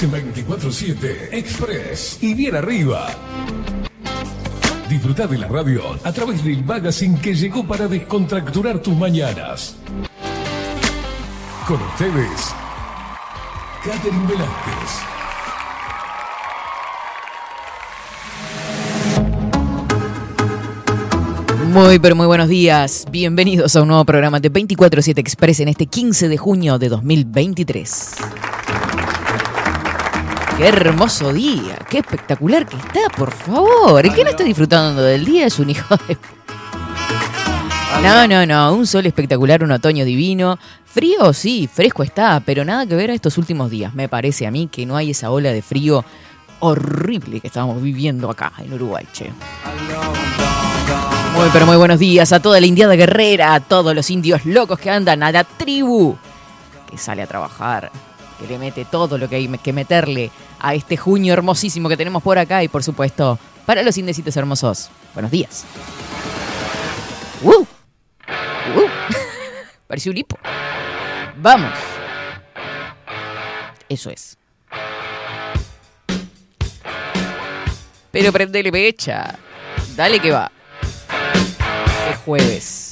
En 24-7 Express y bien arriba. Disfruta de la radio a través del magazine que llegó para descontracturar tus mañanas. Con ustedes, Catherine Velázquez. Muy, pero muy buenos días. Bienvenidos a un nuevo programa de 24-7 Express en este 15 de junio de 2023. Qué hermoso día, qué espectacular que está, por favor. ¿El que no está disfrutando del día es un hijo de... No, no, no, un sol espectacular, un otoño divino. Frío, sí, fresco está, pero nada que ver a estos últimos días. Me parece a mí que no hay esa ola de frío horrible que estamos viviendo acá en Uruguay, che. Muy, pero muy buenos días a toda la indiada guerrera, a todos los indios locos que andan, a la tribu que sale a trabajar, que le mete todo lo que hay que meterle a este junio hermosísimo que tenemos por acá y por supuesto para los indecitos hermosos. Buenos días. ¡Uh! ¡Uh! Pareció un hipo. Vamos. Eso es. Pero prendele pecha. Dale que va. Es jueves.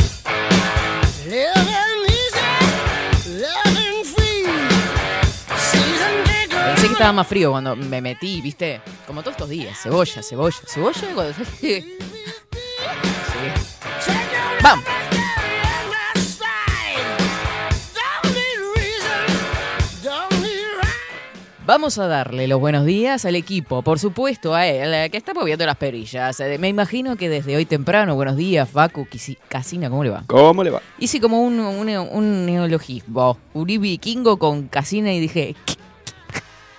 Estaba más frío cuando me metí, viste, como todos estos días. Cebolla, cebolla, cebolla. cuando- Sí. Vamos. Vamos a darle los buenos días al equipo, por supuesto a él, que está moviendo las perillas. Eh, Me imagino que desde hoy temprano, buenos días, Facu, Casina, ¿cómo le va? ¿Cómo le va? Hice como un, un, un neologismo, Uribe Kingo con Casina y dije,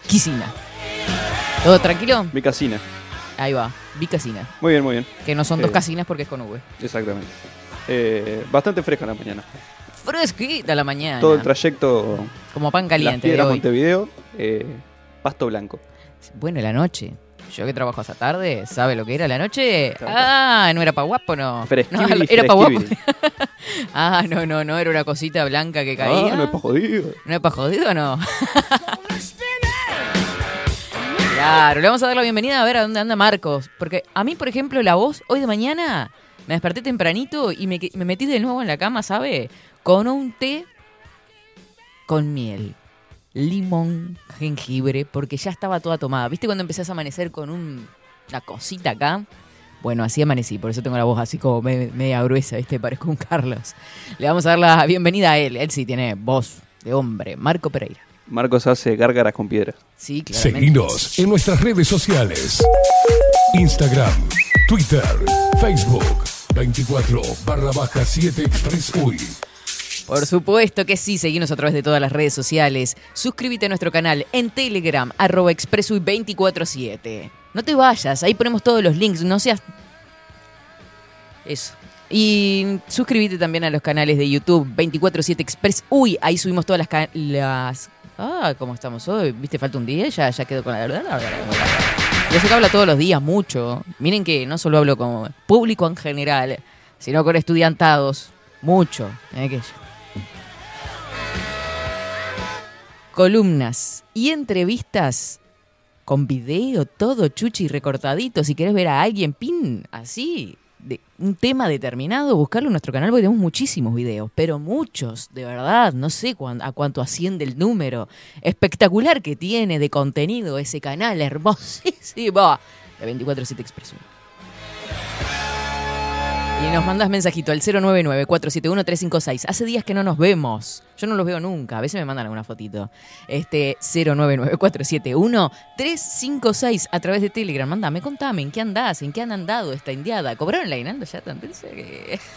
Quisina. ¿Todo tranquilo? Mi casina. Ahí va, vi Casina. Muy bien, muy bien. Que no son dos Eh. casinas porque es con V. Exactamente. Eh, bastante fresca la mañana. Fresquita la mañana. Todo el trayecto Como pan Las caliente de hoy. Montevideo, eh, pasto blanco. Bueno, la noche. Yo que trabajo hasta tarde, ¿sabe lo que era la noche? Claro. Ah, no era pa' guapo, no. No, era pa' guapo. Ah, no, no, no, era una cosita blanca que caía. Ah, no es pa' jodido. ¿No es pa' jodido o no? claro, le vamos a dar la bienvenida a ver a dónde anda Marcos. Porque a mí, por ejemplo, la voz, hoy de mañana me desperté tempranito y me, metí de nuevo en la cama, ¿sabe? Con un té con miel, limón, jengibre, porque ya estaba toda tomada. ¿Viste cuando empezás a amanecer con un- una cosita acá? Bueno, así amanecí, por eso tengo la voz así como me- media gruesa, ¿viste? Parezco un Carlos. Le vamos a dar la bienvenida a él. Él sí tiene voz de hombre, Marco Pereira. Marcos hace gárgaras con piedras. Sí, claramente. Seguinos en nuestras redes sociales. Instagram, Twitter, Facebook, 24 barra baja 7 Express Uy. Por supuesto que sí, seguinos a través de todas las redes sociales. Suscríbete a nuestro canal en Telegram, arroba expresui247. No te vayas, ahí ponemos todos los links, no seas... Eso. Y suscríbete también a los canales de YouTube 247 Express. Uy, ahí subimos todas las... Ah, ¿cómo estamos hoy? ¿Viste? Falta un día, ya, ya quedó con la verdad. Yo sé que hablo todos los días mucho. Miren que no solo hablo con público en general, sino con estudiantados. Mucho. Eh, Columnas y entrevistas con video, todo chuchi recortadito. Si querés ver a alguien, pin, así, de un tema determinado, buscarlo en nuestro canal porque tenemos muchísimos videos, pero muchos, de verdad. No sé a cuánto asciende el número espectacular que tiene de contenido ese canal, hermosísimo. De 247 Expreso. Y nos mandas mensajito al 099-471-356. Hace días que no nos vemos. Yo no los veo nunca. A veces me mandan alguna fotito. Este 099-471-356 a través de Telegram. Mándame, contame, ¿en qué andás? ¿En qué han andado esta indiada? ¿Cobraron la guinaldo ya? Tan que...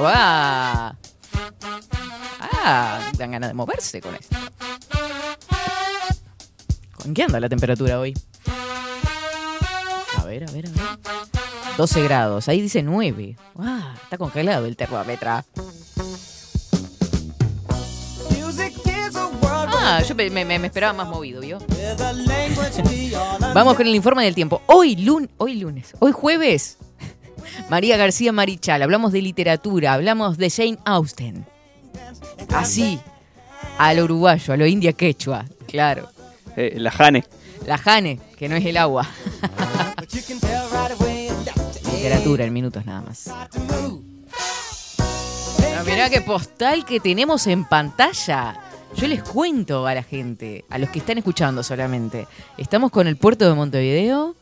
¡Uah! Ah, dan ganas de moverse con esto. ¿Con qué anda la temperatura hoy? A ver, a ver, a ver. 12 grados, ahí dice 9. Ah, está congelado el termómetro. Ah, yo pe- me, me- me esperaba más movido, ¿vio? Vamos con el informe del tiempo. Hoy, lun hoy lunes, hoy jueves, María García Marichal, hablamos de literatura, hablamos de Jane Austen. Así, a lo uruguayo, a lo india quechua, claro. Eh, la Jane. La Jane, que no es el agua. Literatura en minutos nada más. Pero mirá qué postal que tenemos en pantalla. Yo les cuento a la gente, a los que están escuchando solamente. Estamos con el puerto de Montevideo.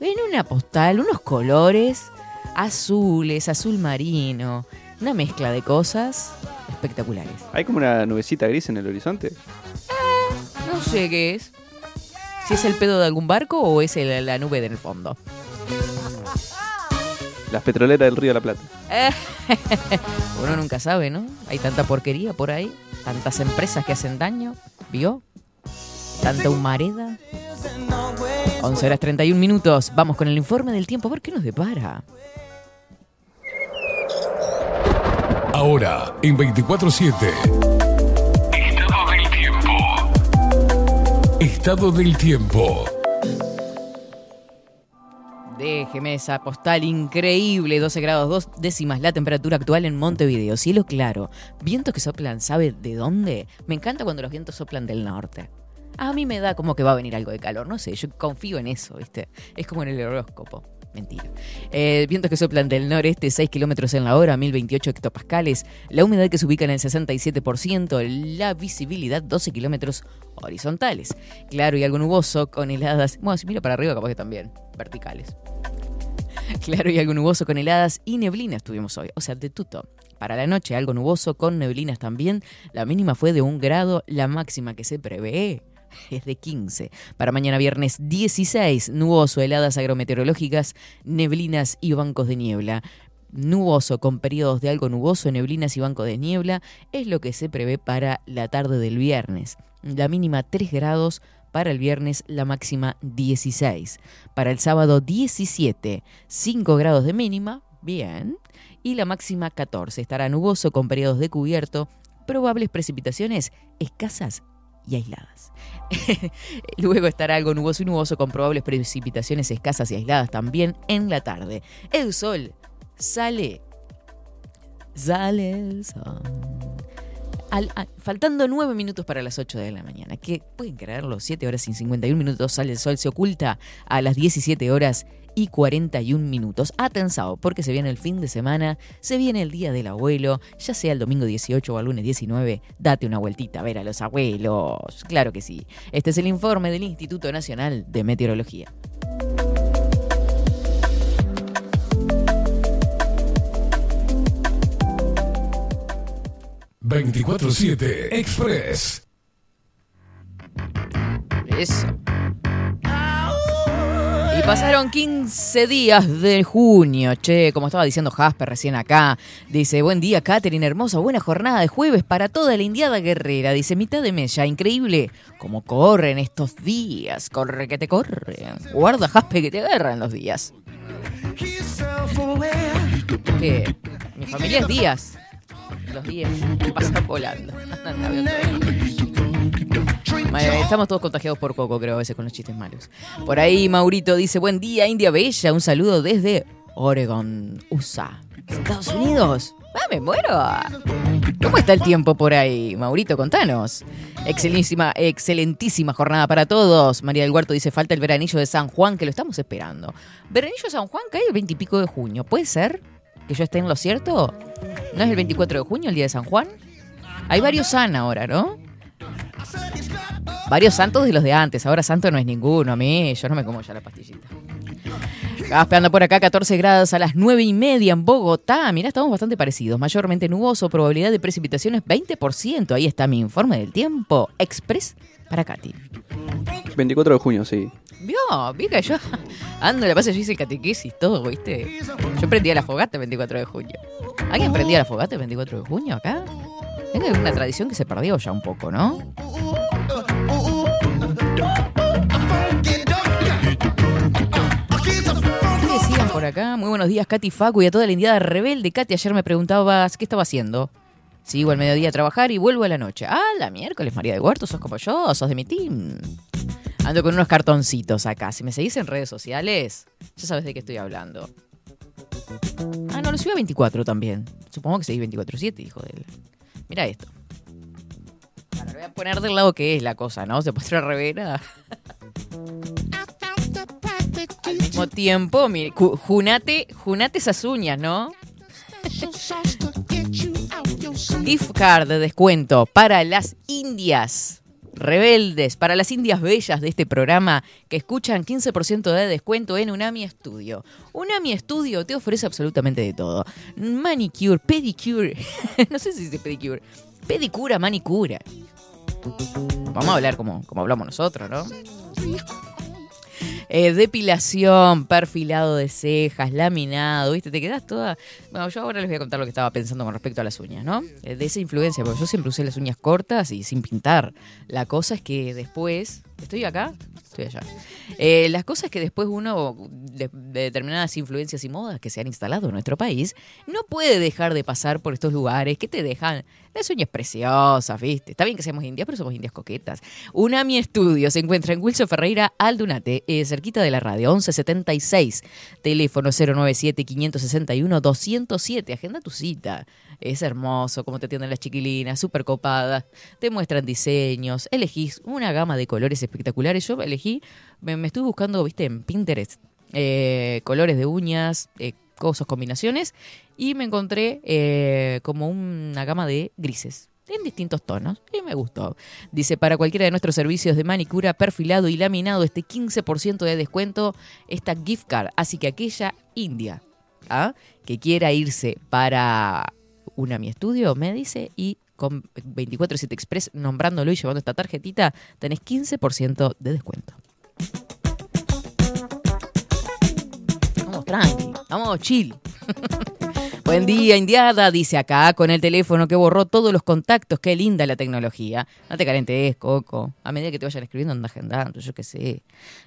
Ven una postal, unos colores azules, azul marino, una mezcla de cosas espectaculares. Hay como una nubecita gris en el horizonte. No sé qué es. Si es el pedo de algún barco o es el- la nube del fondo. Las petroleras del Río de la Plata. Uno nunca sabe, ¿no? Hay tanta porquería por ahí, tantas empresas que hacen daño, ¿vio? Tanta humareda. 11 horas 31 minutos. Vamos con el informe del tiempo. ¿Por qué nos depara? Ahora, en 24-7. Estado del tiempo. Estado del tiempo. Déjeme esa postal increíble, 12 grados 2 décimas la temperatura actual en Montevideo, cielo claro, vientos que soplan, ¿sabe de dónde? Me encanta cuando los vientos soplan del norte. A mí me da como que va a venir algo de calor, no sé, yo confío en eso, ¿viste? Es como en el horóscopo. Mentira. Eh, vientos que soplan del noreste, 6 kilómetros en la hora, 1028 hectopascales. La humedad que se ubica en el 67%. La visibilidad, 12 kilómetros horizontales. Claro y algo nuboso, con heladas. Bueno, si miro para arriba, capaz que también. Verticales. Claro y algo nuboso con heladas y neblinas tuvimos hoy, o sea, de tuto. Para la noche algo nuboso con neblinas también. La mínima fue de un grado, la máxima que se prevé es de 15. Para mañana viernes 16, nuboso, heladas agrometeorológicas, neblinas y bancos de niebla. Nuboso con periodos de algo nuboso, neblinas y bancos de niebla es lo que se prevé para la tarde del viernes. La mínima 3 grados, para el viernes la máxima 16. Para el sábado 17, 5 grados de mínima, bien. Y la máxima 14. Estará nuboso con periodos de cubierto, probables precipitaciones escasas y aisladas. Luego estará algo nuboso y nuboso con probables precipitaciones escasas y aisladas también en la tarde. El sol sale. Sale el sol. Faltando 9 minutos para las 8 de la mañana. Que pueden creerlo, 7 horas y 51 minutos sale el sol, se oculta a las 17 horas y 41 minutos. Atensado, porque se viene el fin de semana, se viene el día del abuelo, ya sea el domingo 18 o el lunes 19, date una vueltita a ver a los abuelos. Claro que sí. Este es el informe del Instituto Nacional de Meteorología. ...24-7 Express... Eso. Pasaron 15 días de junio, che, como estaba diciendo Jasper recién acá. Dice, buen día, Katherine, hermosa, buena jornada de jueves para toda la indiada guerrera. Dice, mitad de mes ya, increíble. Como corren estos días, corre que te corre. Guarda, Jasper, que te agarran los días. Que mi familia es días. Los días pasan volando. Estamos todos contagiados por Coco, creo, a veces con los chistes malos. Por ahí Maurito dice, buen día, India Bella. Un saludo desde Oregon, USA. Estados Unidos. ¡Ah, me muero! ¿Cómo está el tiempo por ahí? Maurito, contanos. Excelentísima, excelentísima jornada para todos. María del Huerto dice, falta el veranillo de San Juan, que lo estamos esperando. Veranillo de San Juan cae el 20 y pico de junio. ¿Puede ser que yo esté en lo cierto? ¿No es el 24 de junio, el día de San Juan? Hay varios San ahora, ¿no? Varios santos de los de antes. Ahora santo no es ninguno. A mí, yo no me como ya la pastillita. Gaspe anda por acá, 14 grados a las 9 y media en Bogotá. Mirá, estamos bastante parecidos. Mayormente nuboso, probabilidad de precipitaciones 20%. Ahí está mi informe del tiempo. Express para Katy. 24 de junio, sí. Vio, vi que yo ando, la pasa, yo hice catequesis, todo, ¿viste? Yo prendía la fogata el 24 de junio. ¿Alguien prendía la fogata el 24 de junio acá? Es una tradición que se perdió ya un poco, ¿no? ¿Qué decían por acá? Muy buenos días, Katy Facu y a toda la indiada rebelde. Katy, ayer me preguntabas qué estaba haciendo. Sigo al mediodía a trabajar y vuelvo a la noche. Ah, la miércoles, María de Huerto, sos como yo, sos de mi team. Ando con unos cartoncitos acá. Si me seguís en redes sociales, ya sabes de qué estoy hablando. Ah, no, lo subí a 24 también. Supongo que seguís 24-7, hijo de él. Mira esto. Voy a poner del lado que es la cosa, ¿no? Se puede revera. Al mismo tiempo, ju- junate, junate esas uñas, ¿no? Gift card de descuento para las indias rebeldes, para las indias bellas de este programa que escuchan 15% de descuento en Unami Studio. Unami Studio te ofrece absolutamente de todo. Manicure, pedicure, no sé si dice pedicure, pedicura, manicura. Vamos a hablar como, como hablamos nosotros, ¿no? Eh, depilación, perfilado de cejas, laminado, ¿viste? Te quedas toda... Bueno, yo ahora les voy a contar lo que estaba pensando con respecto a las uñas, ¿no? Eh, de esa influencia, porque yo siempre usé las uñas cortas y sin pintar. La cosa es que después... ¿Estoy acá? Estoy allá. Eh, las cosas que después uno, de, de determinadas influencias y modas que se han instalado en nuestro país, no puede dejar de pasar por estos lugares que te dejan las uñas preciosas, ¿viste? Está bien que seamos indias, pero somos indias coquetas. Unami Estudio se encuentra en Wilson Ferreira Aldunate, eh, cerquita de la radio, 1176, teléfono 097-561-207. Agenda tu cita. Es hermoso cómo te atienden las chiquilinas, súper copadas. Te muestran diseños, elegís una gama de colores espectaculares. Yo elegí, me, me estuve buscando, viste, en Pinterest, eh, colores de uñas, eh, cosas, combinaciones, y me encontré eh, como una gama de grises en distintos tonos y me gustó. Dice, para cualquiera de nuestros servicios de manicura, perfilado y laminado, este 15% de descuento, esta gift card. Así que aquella india ¿ah? que quiera irse para una mi estudio, me dice, y con 247 Express, nombrándolo y llevando esta tarjetita, tenés 15% de descuento. Vamos tranqui, vamos chill. Buen día, Indiada, dice acá, con el teléfono que borró todos los contactos. Qué linda la tecnología. No te calentes, Coco. A medida que te vayan escribiendo, anda agendando, yo qué sé.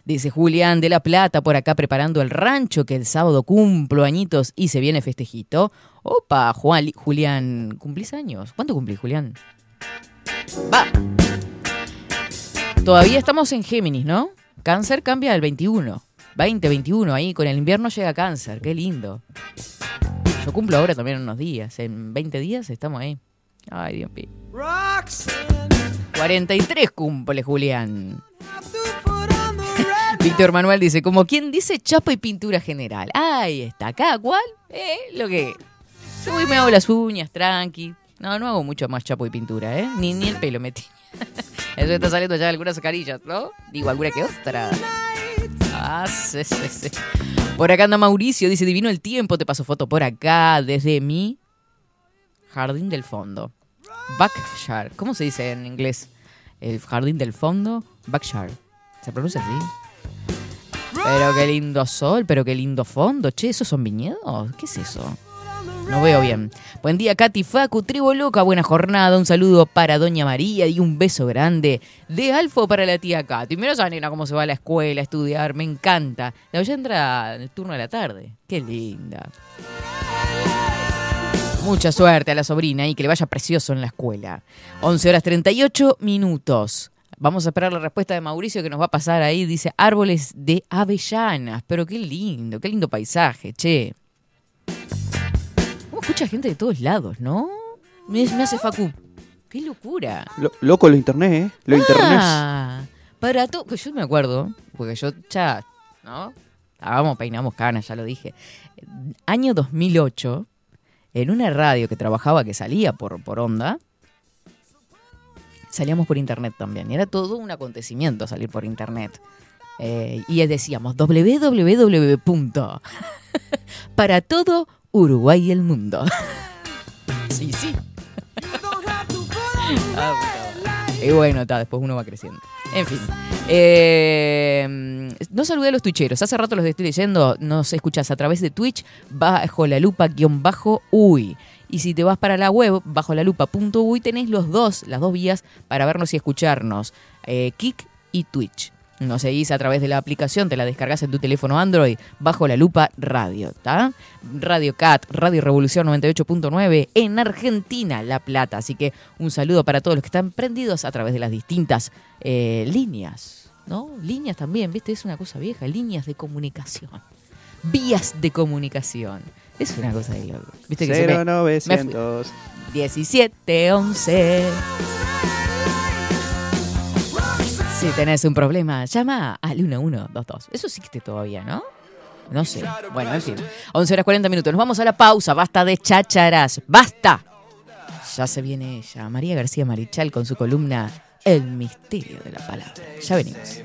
Dice Julián de la Plata, por acá preparando el rancho, que el sábado cumplo añitos y se viene festejito. Opa, Juan, Julián, ¿cumplís años? ¿Cuánto cumplís, Julián? Va. Todavía estamos en Géminis, ¿no? Cáncer cambia al 21. 2021, ahí con el invierno llega cáncer. Qué lindo. Yo cumplo ahora también unos días. En 20 días estamos ahí. Ay, Dios mío. 43 cumple, Julián. Víctor Manuel dice, como quien dice chapa y pintura general. Ahí está, cada cual, eh, lo que... Uy, me hago las uñas, tranqui. No, no hago mucho más chapo y pintura, ¿eh? Ni, ni el pelo metí. Eso está saliendo ya algunas carillas, ¿no? Digo, alguna que otra. Ah, sí, sí, sí. Por acá anda Mauricio, dice, divino el tiempo, te paso foto por acá, desde mi jardín del fondo. Backyard, ¿cómo se dice en inglés? El jardín del fondo, backyard. ¿Se pronuncia así? Pero qué lindo sol, pero qué lindo fondo. Che, ¿esos son viñedos? ¿Qué es eso? No veo bien. Buen día, Katy Facu, tribu loca, buena jornada. Un saludo para Doña María y un beso grande de Alfo para la tía Katy. Mira esa nena cómo se va a la escuela a estudiar, me encanta. La ya entra en el turno de la tarde. Qué linda. Mucha suerte a la sobrina y que le vaya precioso en la escuela. 11 horas 38 minutos. Vamos a esperar la respuesta de Mauricio que nos va a pasar ahí. Dice árboles de avellanas. Pero qué lindo, qué lindo paisaje, che. ¿Cómo escucha gente de todos lados, no? Me, me hace Facu. Qué locura. Lo- loco lo internet, ¿eh? Lo internet. Ah, para todo. Pues yo me acuerdo, porque yo ya, ¿no? Hagamos, peinamos canas, ya lo dije. Año 2008, en una radio que trabajaba, que salía por, por onda, salíamos por internet también. Y era todo un acontecimiento salir por internet. Eh, y decíamos www. para todo Uruguay y el mundo. sí, sí. Ah. Y bueno, ta, después uno va creciendo. En fin. Eh, no saludé a los tuicheros. Hace rato los estoy leyendo. Nos escuchas a través de Twitch bajo la lupa guion bajo uy. Y si te vas para la web, bajo la lupa.uy, tenés los dos, las dos vías para vernos y escucharnos. eh, Kik y Twitch. Nos seguís a través de la aplicación, te la descargas en tu teléfono Android bajo la lupa radio, ¿está? Radio Cat, Radio Revolución 98.9 en Argentina, La Plata. Así que un saludo para todos los que están prendidos a través de las distintas eh, líneas, ¿no? Líneas también, ¿viste? Es una cosa vieja, líneas de comunicación. Vías de comunicación. Es una cosa de loco. ¿Viste que se me- 0900. 17, 11. Si tenés un problema, llama al 1122. Eso existe todavía, ¿no? No sé. Bueno, en fin. 11 horas 40 minutos. Nos vamos a la pausa. Basta de chácharas. ¡Basta! Ya se viene ella, María García Marichal, con su columna El misterio de la palabra. Ya venimos.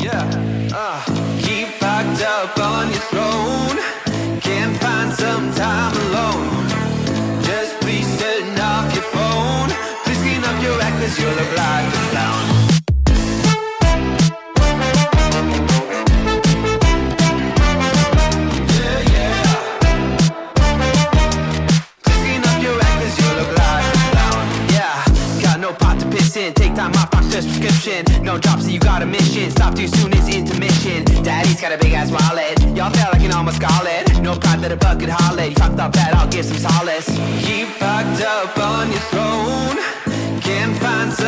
Yeah, uh, keep up on your throne. Can't find some time alone. Just please turn off your phone. Please clean up your act 'cause you look like time off, doctor's prescription. No drops, so you got a mission. Stop too soon, it's intermission. Daddy's got a big ass wallet. Y'all feel like an almost it. No pride that a bucket hollered. You fucked up bad, I'll give some solace. Keep packed up on your throne. Can't find some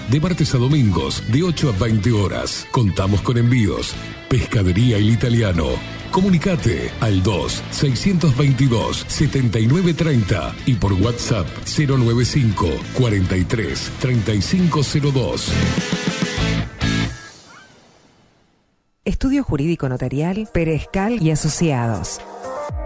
de martes a domingos, de 8 a 20 horas. Contamos con envíos. Pescadería El Italiano. Comunicate al 2-622-7930 y por WhatsApp 095 43 3502. Estudio Jurídico Notarial, Perezcal y Asociados.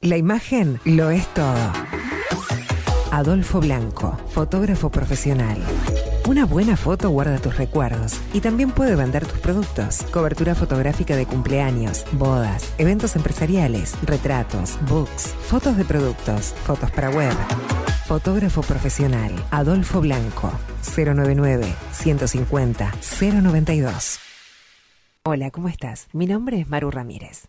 La imagen lo es todo. Adolfo Blanco, fotógrafo profesional. Una buena foto guarda tus recuerdos y también puede vender tus productos. Cobertura fotográfica de cumpleaños, bodas, eventos empresariales, retratos, books, fotos de productos, fotos para web. Fotógrafo profesional, Adolfo Blanco, 099 150 092. Hola, ¿cómo estás? Mi nombre es Maru Ramírez.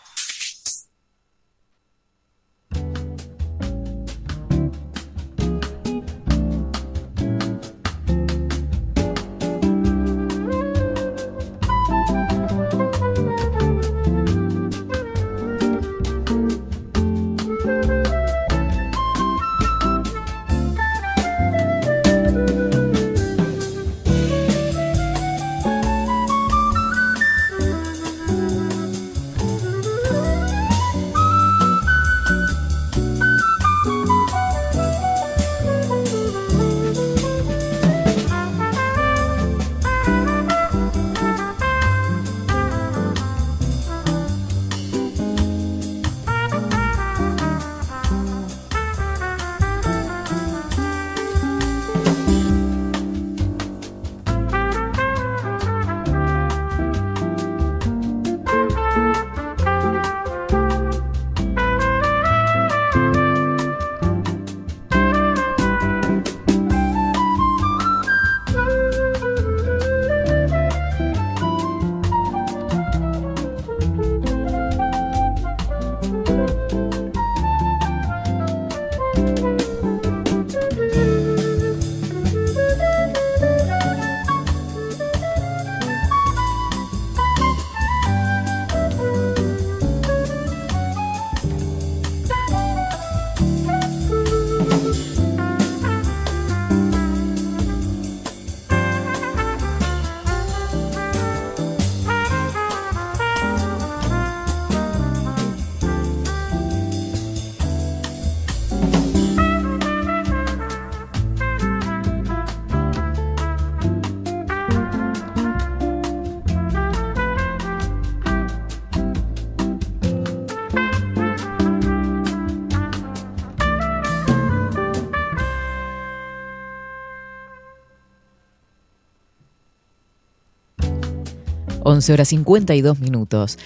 11 horas 52 minutos.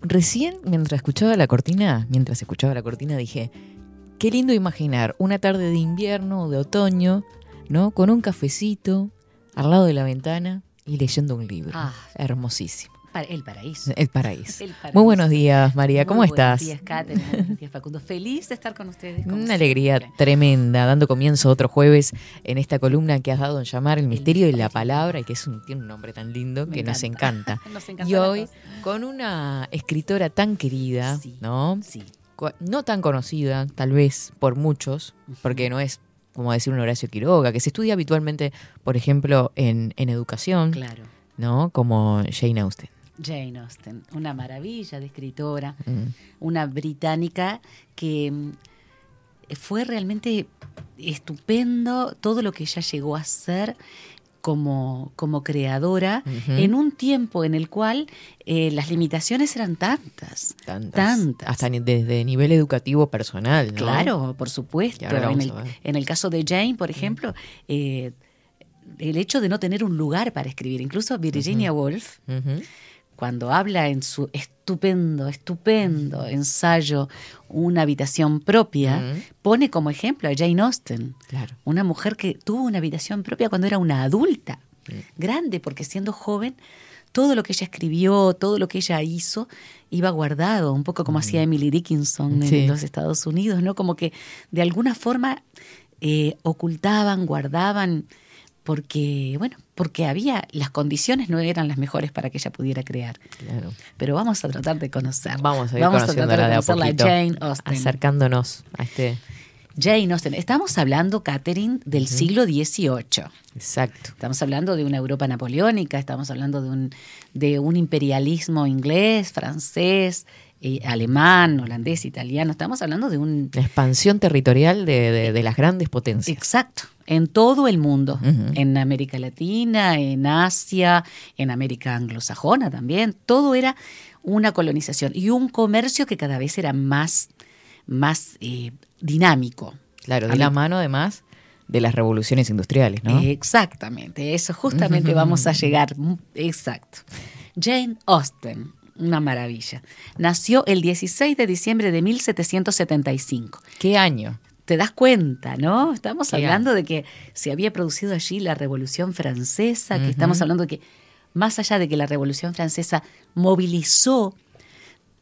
Recién, mientras escuchaba la cortina, mientras escuchaba la cortina, dije, qué lindo imaginar una tarde de invierno o de otoño, ¿no? Con un cafecito al lado de la ventana y leyendo un libro. Ah, Hermosísimo. El paraíso. El paraíso. El paraíso. Muy buenos días, María. ¿Cómo Muy estás? Buenos días, Catherine. Buenos días, Facundo. Feliz de estar con ustedes. Una alegría tremenda, dando comienzo otro jueves en esta columna que has dado en llamar El misterio de la palabra y que es un, tiene un nombre tan lindo Me que nos encanta. Nos encanta Y hoy con una escritora tan querida, Sí. ¿no? Sí. No tan conocida, tal vez por muchos, porque no es como decir un Horacio Quiroga, que se estudia habitualmente, por ejemplo, en, en educación, Claro. ¿no? Como Jane Austen. Jane Austen, una maravilla de escritora, Mm. una británica que mm, fue realmente estupendo todo lo que ella llegó a hacer como, como creadora en un tiempo en el cual eh, las limitaciones eran tantas. Tantas. Tantas. Hasta desde nivel educativo personal, ¿no? Claro, por supuesto. En el, en caso de Jane, por ejemplo, eh, el hecho de no tener un lugar para escribir, incluso Virginia Woolf. Cuando habla en su estupendo, estupendo ensayo Una habitación propia, pone como ejemplo a Jane Austen, Claro. una mujer que tuvo una habitación propia cuando era una adulta, grande, porque siendo joven, todo lo que ella escribió, todo lo que ella hizo, iba guardado, un poco como hacía Emily Dickinson en Sí. los Estados Unidos, ¿no? Como que de alguna forma eh, ocultaban, guardaban, porque, bueno, porque había, las condiciones no eran las mejores para que ella pudiera crear. Claro. Pero vamos a tratar de conocerla. Vamos a ir Vamos a tratar de a conocerla poquito. Jane Austen. Acercándonos a este. Jane Austen. Estamos hablando, Catherine, del siglo XVIII. Exacto. Estamos hablando de una Europa napoleónica, estamos hablando de un, de un imperialismo inglés, francés, eh, alemán, holandés, italiano. Estamos hablando de un... La expansión territorial de, de- de las grandes potencias. Exacto, en todo el mundo, en América Latina, en Asia, en América anglosajona también. Todo era una colonización y un comercio que cada vez era más, más eh, dinámico. Claro, A de la mano además de las revoluciones industriales, ¿no? Exactamente, eso justamente vamos a llegar. Exacto. Jane Austen, una maravilla. Nació el 16 de diciembre de 1775. ¿Qué año? te das cuenta, ¿no? Estamos hablando de que se había producido allí la Revolución Francesa, que estamos hablando de que más allá de que la Revolución Francesa movilizó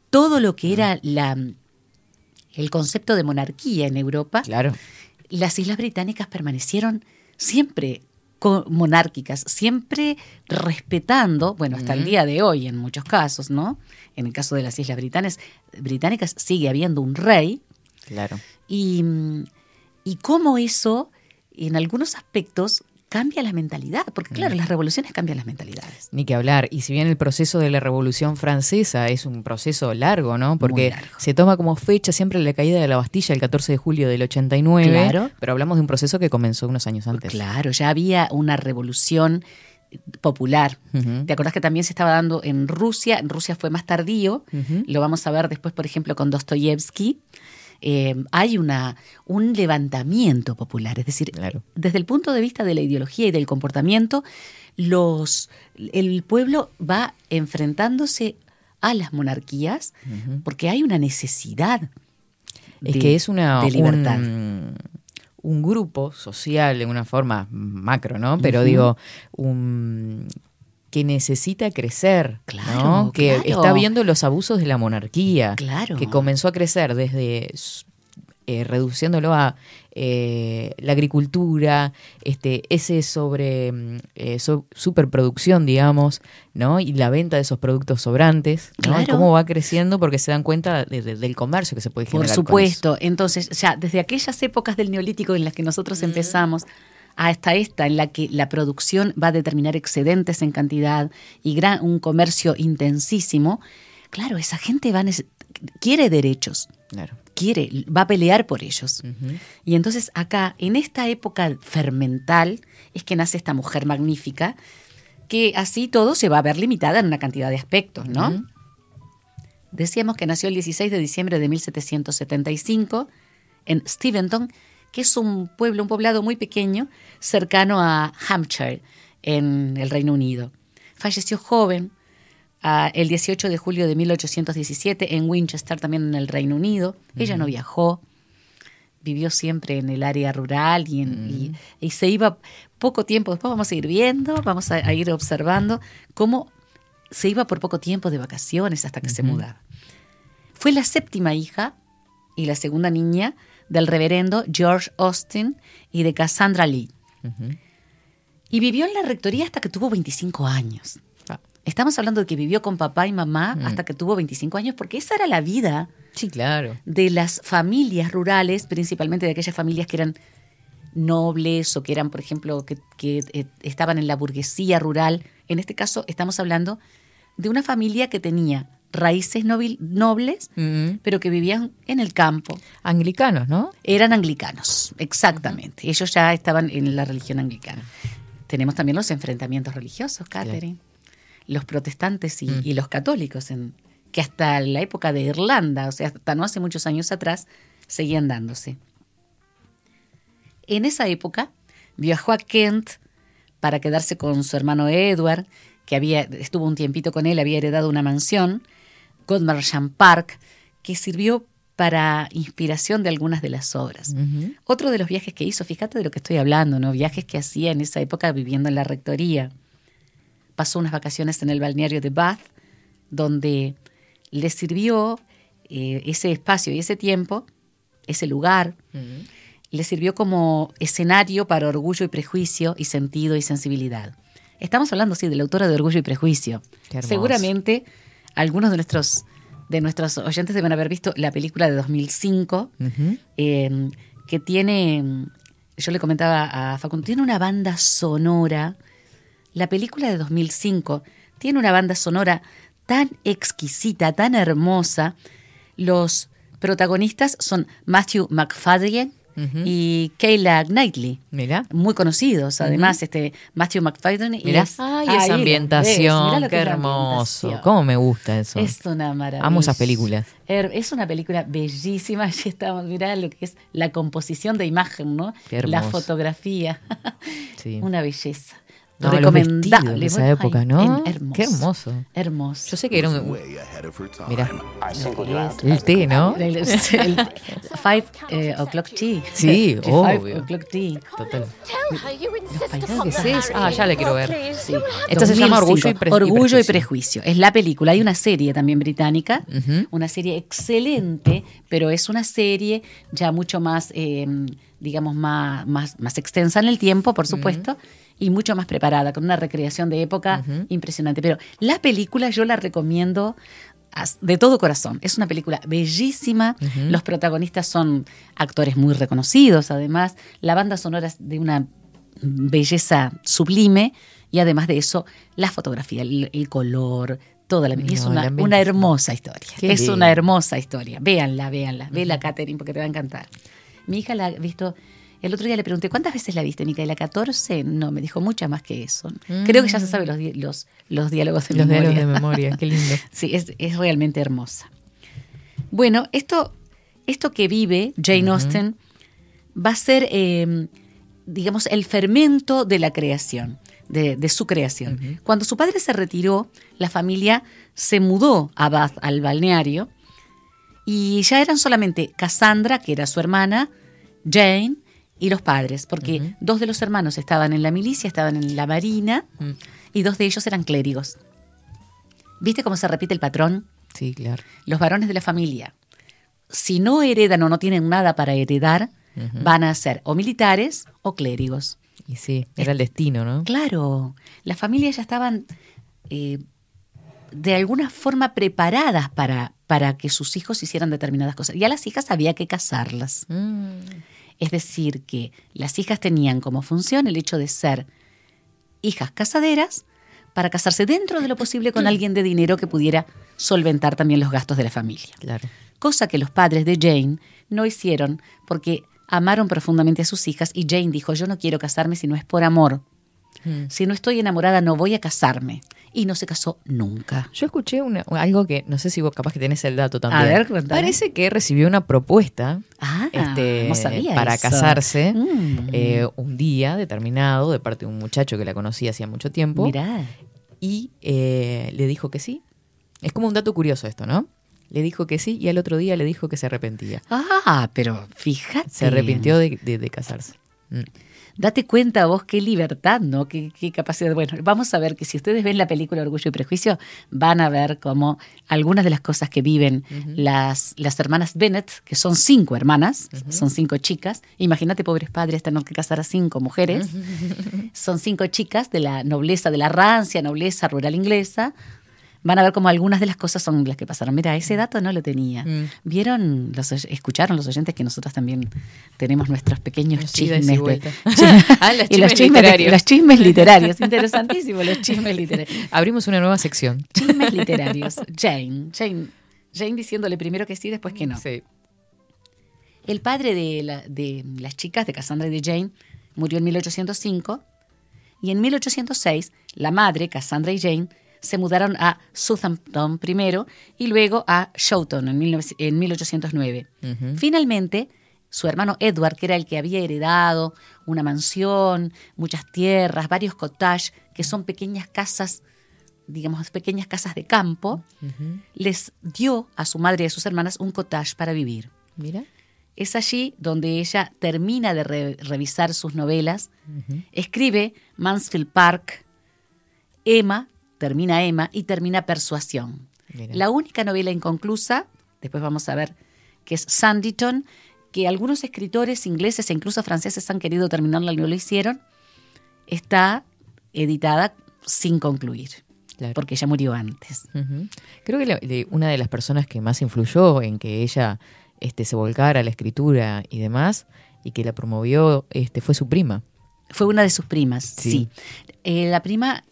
todo lo que era la, el concepto de monarquía en Europa, Claro. las Islas Británicas permanecieron siempre monárquicas, siempre respetando, bueno, hasta el día de hoy en muchos casos, ¿no? En el caso de las Islas Británicas, británicas sigue habiendo un rey Claro. y, y cómo eso en algunos aspectos cambia la mentalidad, porque claro, las revoluciones cambian las mentalidades. Ni que hablar. Y si bien el proceso de la Revolución Francesa es un proceso largo, ¿no? Porque largo. se toma como fecha siempre la caída de la Bastilla el 14 de julio del 89. Claro. Pero hablamos de un proceso que comenzó unos años antes. Claro, ya había una revolución popular. ¿Te acordás que también se estaba dando en Rusia? En Rusia fue más tardío. Lo vamos a ver después, por ejemplo, con Dostoyevsky. Eh, hay una, un levantamiento popular, es decir, Claro. desde el punto de vista de la ideología y del comportamiento, los, el pueblo va enfrentándose a las monarquías porque hay una necesidad Es de- que es una, de libertad. Un, un grupo social de una forma macro, ¿no? Pero digo, un que necesita crecer, Claro, ¿no? Que claro. está viendo los abusos de la monarquía, Claro. que comenzó a crecer desde eh, reduciéndolo a eh, la agricultura, este, ese sobre mm, eh, so- superproducción, digamos, ¿no? Y la venta de esos productos sobrantes, ¿no? Claro. cómo va creciendo porque se dan cuenta de- de- del comercio que se puede Por generar. con eso. supuesto. Entonces, ya desde aquellas épocas del neolítico en las que nosotros empezamos hasta esta en la que la producción va a determinar excedentes en cantidad y gran, un comercio intensísimo, claro, esa gente va quiere derechos, Claro. quiere, va a pelear por ellos. Y entonces acá, en esta época fermental, es que nace esta mujer magnífica, que así todo se va a ver limitada en una cantidad de aspectos, ¿no? Decíamos que nació el 16 de diciembre de 1775 en Steventon, que es un pueblo, un poblado muy pequeño, cercano a Hampshire, en el Reino Unido. Falleció joven ah, el 18 de julio de 1817 en Winchester, también en el Reino Unido. Ella no viajó, vivió siempre en el área rural y, en- y- y se iba poco tiempo. Después vamos a ir viendo, vamos a, a ir observando cómo se iba por poco tiempo de vacaciones hasta que se mudaba. Fue la séptima hija y la segunda niña del reverendo George Austin y de Cassandra Lee. Y vivió en la rectoría hasta que tuvo 25 años. Ah. Estamos hablando de que vivió con papá y mamá Mm. hasta que tuvo 25 años, porque esa era la vida Sí, claro. de las familias rurales, principalmente de aquellas familias que eran nobles o que eran, por ejemplo, que, que, eh, estaban en la burguesía rural. En este caso estamos hablando de una familia que tenía raíces nobles, Ujú. pero que vivían en el campo. Anglicanos, ¿no? Eran anglicanos, exactamente. Ellos ya estaban en la religión anglicana. Tenemos también los enfrentamientos religiosos, Catherine. Los protestantes y, Mm. y los católicos, en, que hasta la época de Irlanda, o sea, hasta no hace muchos años atrás, seguían dándose. En esa época viajó a Kent para quedarse con su hermano Edward, que había, estuvo un tiempito con él, había heredado una mansión, Godmersham Park, que sirvió para inspiración de algunas de las obras. Otro de los viajes que hizo, fíjate de lo que estoy hablando, ¿no? Viajes que hacía en esa época viviendo en la rectoría. Pasó unas vacaciones en el balneario de Bath, donde le sirvió eh, ese espacio y ese tiempo, ese lugar, le sirvió como escenario para orgullo y prejuicio y sentido y sensibilidad. Estamos hablando, sí, de la autora de Orgullo y Prejuicio. Seguramente algunos de nuestros, de nuestros oyentes deben haber visto la película de 2005, Ujú. eh, que tiene, yo le comentaba a Facundo, tiene una banda sonora. La película de 2005 tiene una banda sonora tan exquisita, tan hermosa. Los protagonistas son Matthew McFadden Y Kayla Knightley. Mira. Muy conocidos, además, este Matthew McFadden. y Ay, esa ambientación. Qué hermoso. ambientación. ¿Cómo me gusta eso? Es una maravilla. Amo esas películas. Es una película bellísima. Allí estamos, mirá lo que es la composición de imagen, ¿no? Qué La fotografía. Sí. Una belleza. No, recomendable. esa época, ay, ¿no? en- hermoso. Qué hermoso. Hermoso. Yo sé que era un... Mira, el té, ¿no? El, el- el five eh, o'clock tea. Sí, obvio. Five o'clock tea. Total. ¿Qué es eso? Ah, ya le quiero ver. Sí. Esta se llama 2005. Orgullo y Pre- y Orgullo y Prejuicio. Prejuicio. Es la película. Hay una serie también británica, Ujú. una serie excelente, pero es una serie ya mucho más, eh, digamos, más, más, más extensa en el tiempo, por supuesto, y mucho más preparada, con una recreación de época impresionante. Pero la película yo la recomiendo de todo corazón. Es una película bellísima. Los protagonistas son actores muy reconocidos, además. La banda sonora es de una belleza sublime y además de eso, la fotografía, el, el color, toda la... es No, una, la una hermosa historia. Qué es una hermosa historia. Véanla, véanla. Vela, Catherine, porque te va a encantar. Mi hija la ha visto... El otro día le pregunté, ¿cuántas veces la viste, Micaela? ¿14? No, me dijo muchas más que eso. Creo que ya se sabe los, los, los diálogos de Los memoria. diálogos de memoria, qué lindo. Sí, es, es realmente hermosa. Bueno, esto, esto que vive Jane Austen va a ser, eh, digamos, el fermento de la creación, de, de su creación. Cuando su padre se retiró, la familia se mudó a Bath, al balneario, y ya eran solamente Cassandra, que era su hermana, Jane y los padres, porque dos de los hermanos estaban en la milicia, estaban en la marina, Mm. y dos de ellos eran clérigos. ¿Viste cómo se repite el patrón? Sí, claro. Los varones de la familia, si no heredan o no tienen nada para heredar, van a ser o militares o clérigos. Y sí, era el destino, ¿no? Claro, las familias ya estaban eh, de alguna forma preparadas para, para que sus hijos hicieran determinadas cosas. Y a las hijas había que casarlas. Mm. Es decir, que las hijas tenían como función el hecho de ser hijas casaderas para casarse dentro de lo posible con alguien de dinero que pudiera solventar también los gastos de la familia. Claro. Cosa que los padres de Jane no hicieron porque amaron profundamente a sus hijas y Jane dijo, yo no quiero casarme si no es por amor. Mm. Si no estoy enamorada no voy a casarme. Y no se casó nunca. Yo escuché una- algo que no sé si vos capaz que tenés el dato también. A ver, contame. Parece que recibió una propuesta Ah, este, no sabía para eso. casarse Mm. eh, un día determinado de parte de un muchacho que la conocía hacía mucho tiempo Mirá. y eh, le dijo que sí. Es como un dato curioso esto, ¿no? Le dijo que sí y al otro día le dijo que se arrepentía. Ah, pero fíjate. Se arrepintió de, de- de casarse. Mm. Date cuenta vos qué libertad, ¿no? Qué, qué capacidad. Bueno, vamos a ver que si ustedes ven la película Orgullo y Prejuicio, van a ver cómo algunas de las cosas que viven las, las hermanas Bennett, que son cinco hermanas, son cinco chicas. Imagínate, pobres padres, tener que casar a cinco mujeres. son cinco chicas de la nobleza, de la rancia nobleza rural inglesa. Van a ver cómo algunas de las cosas son las que pasaron. Mira, ese dato no lo tenía. Mm. ¿Vieron, los, escucharon los oyentes que nosotros también tenemos nuestros pequeños chismes? de- vuelta. Sí. Ah, los Y chismes de- literarios. los chismes literarios. Interesantísimo, los chismes literarios. Abrimos una nueva sección. Chismes literarios. Jane. Jane. Jane diciéndole primero que sí, después que no. Sí. El padre de, la- de las chicas, de Cassandra y de Jane, murió en 1805 y en 1806 la madre, Cassandra y Jane, se mudaron a Southampton primero y luego a Shoughton en, 19 en 1809. Ujú. Finalmente, su hermano Edward, que era el que había heredado una mansión, muchas tierras, varios cottages, que son pequeñas casas, digamos, pequeñas casas de campo, les dio a su madre y a sus hermanas un cottage para vivir. Mira. Es allí donde ella termina de re- revisar sus novelas, escribe Mansfield Park, Emma, termina Emma y termina Persuasión. Mira. La única novela inconclusa, después vamos a ver, que es Sanditon, que algunos escritores ingleses e incluso franceses han querido terminarla y no lo hicieron, está editada sin concluir, Claro. porque ella murió antes. Creo que la- de- una de las personas que más influyó en que ella este, se volcara a la escritura y demás, y que la promovió, este, fue su prima. Fue una de sus primas, sí. Sí. Eh, la prima,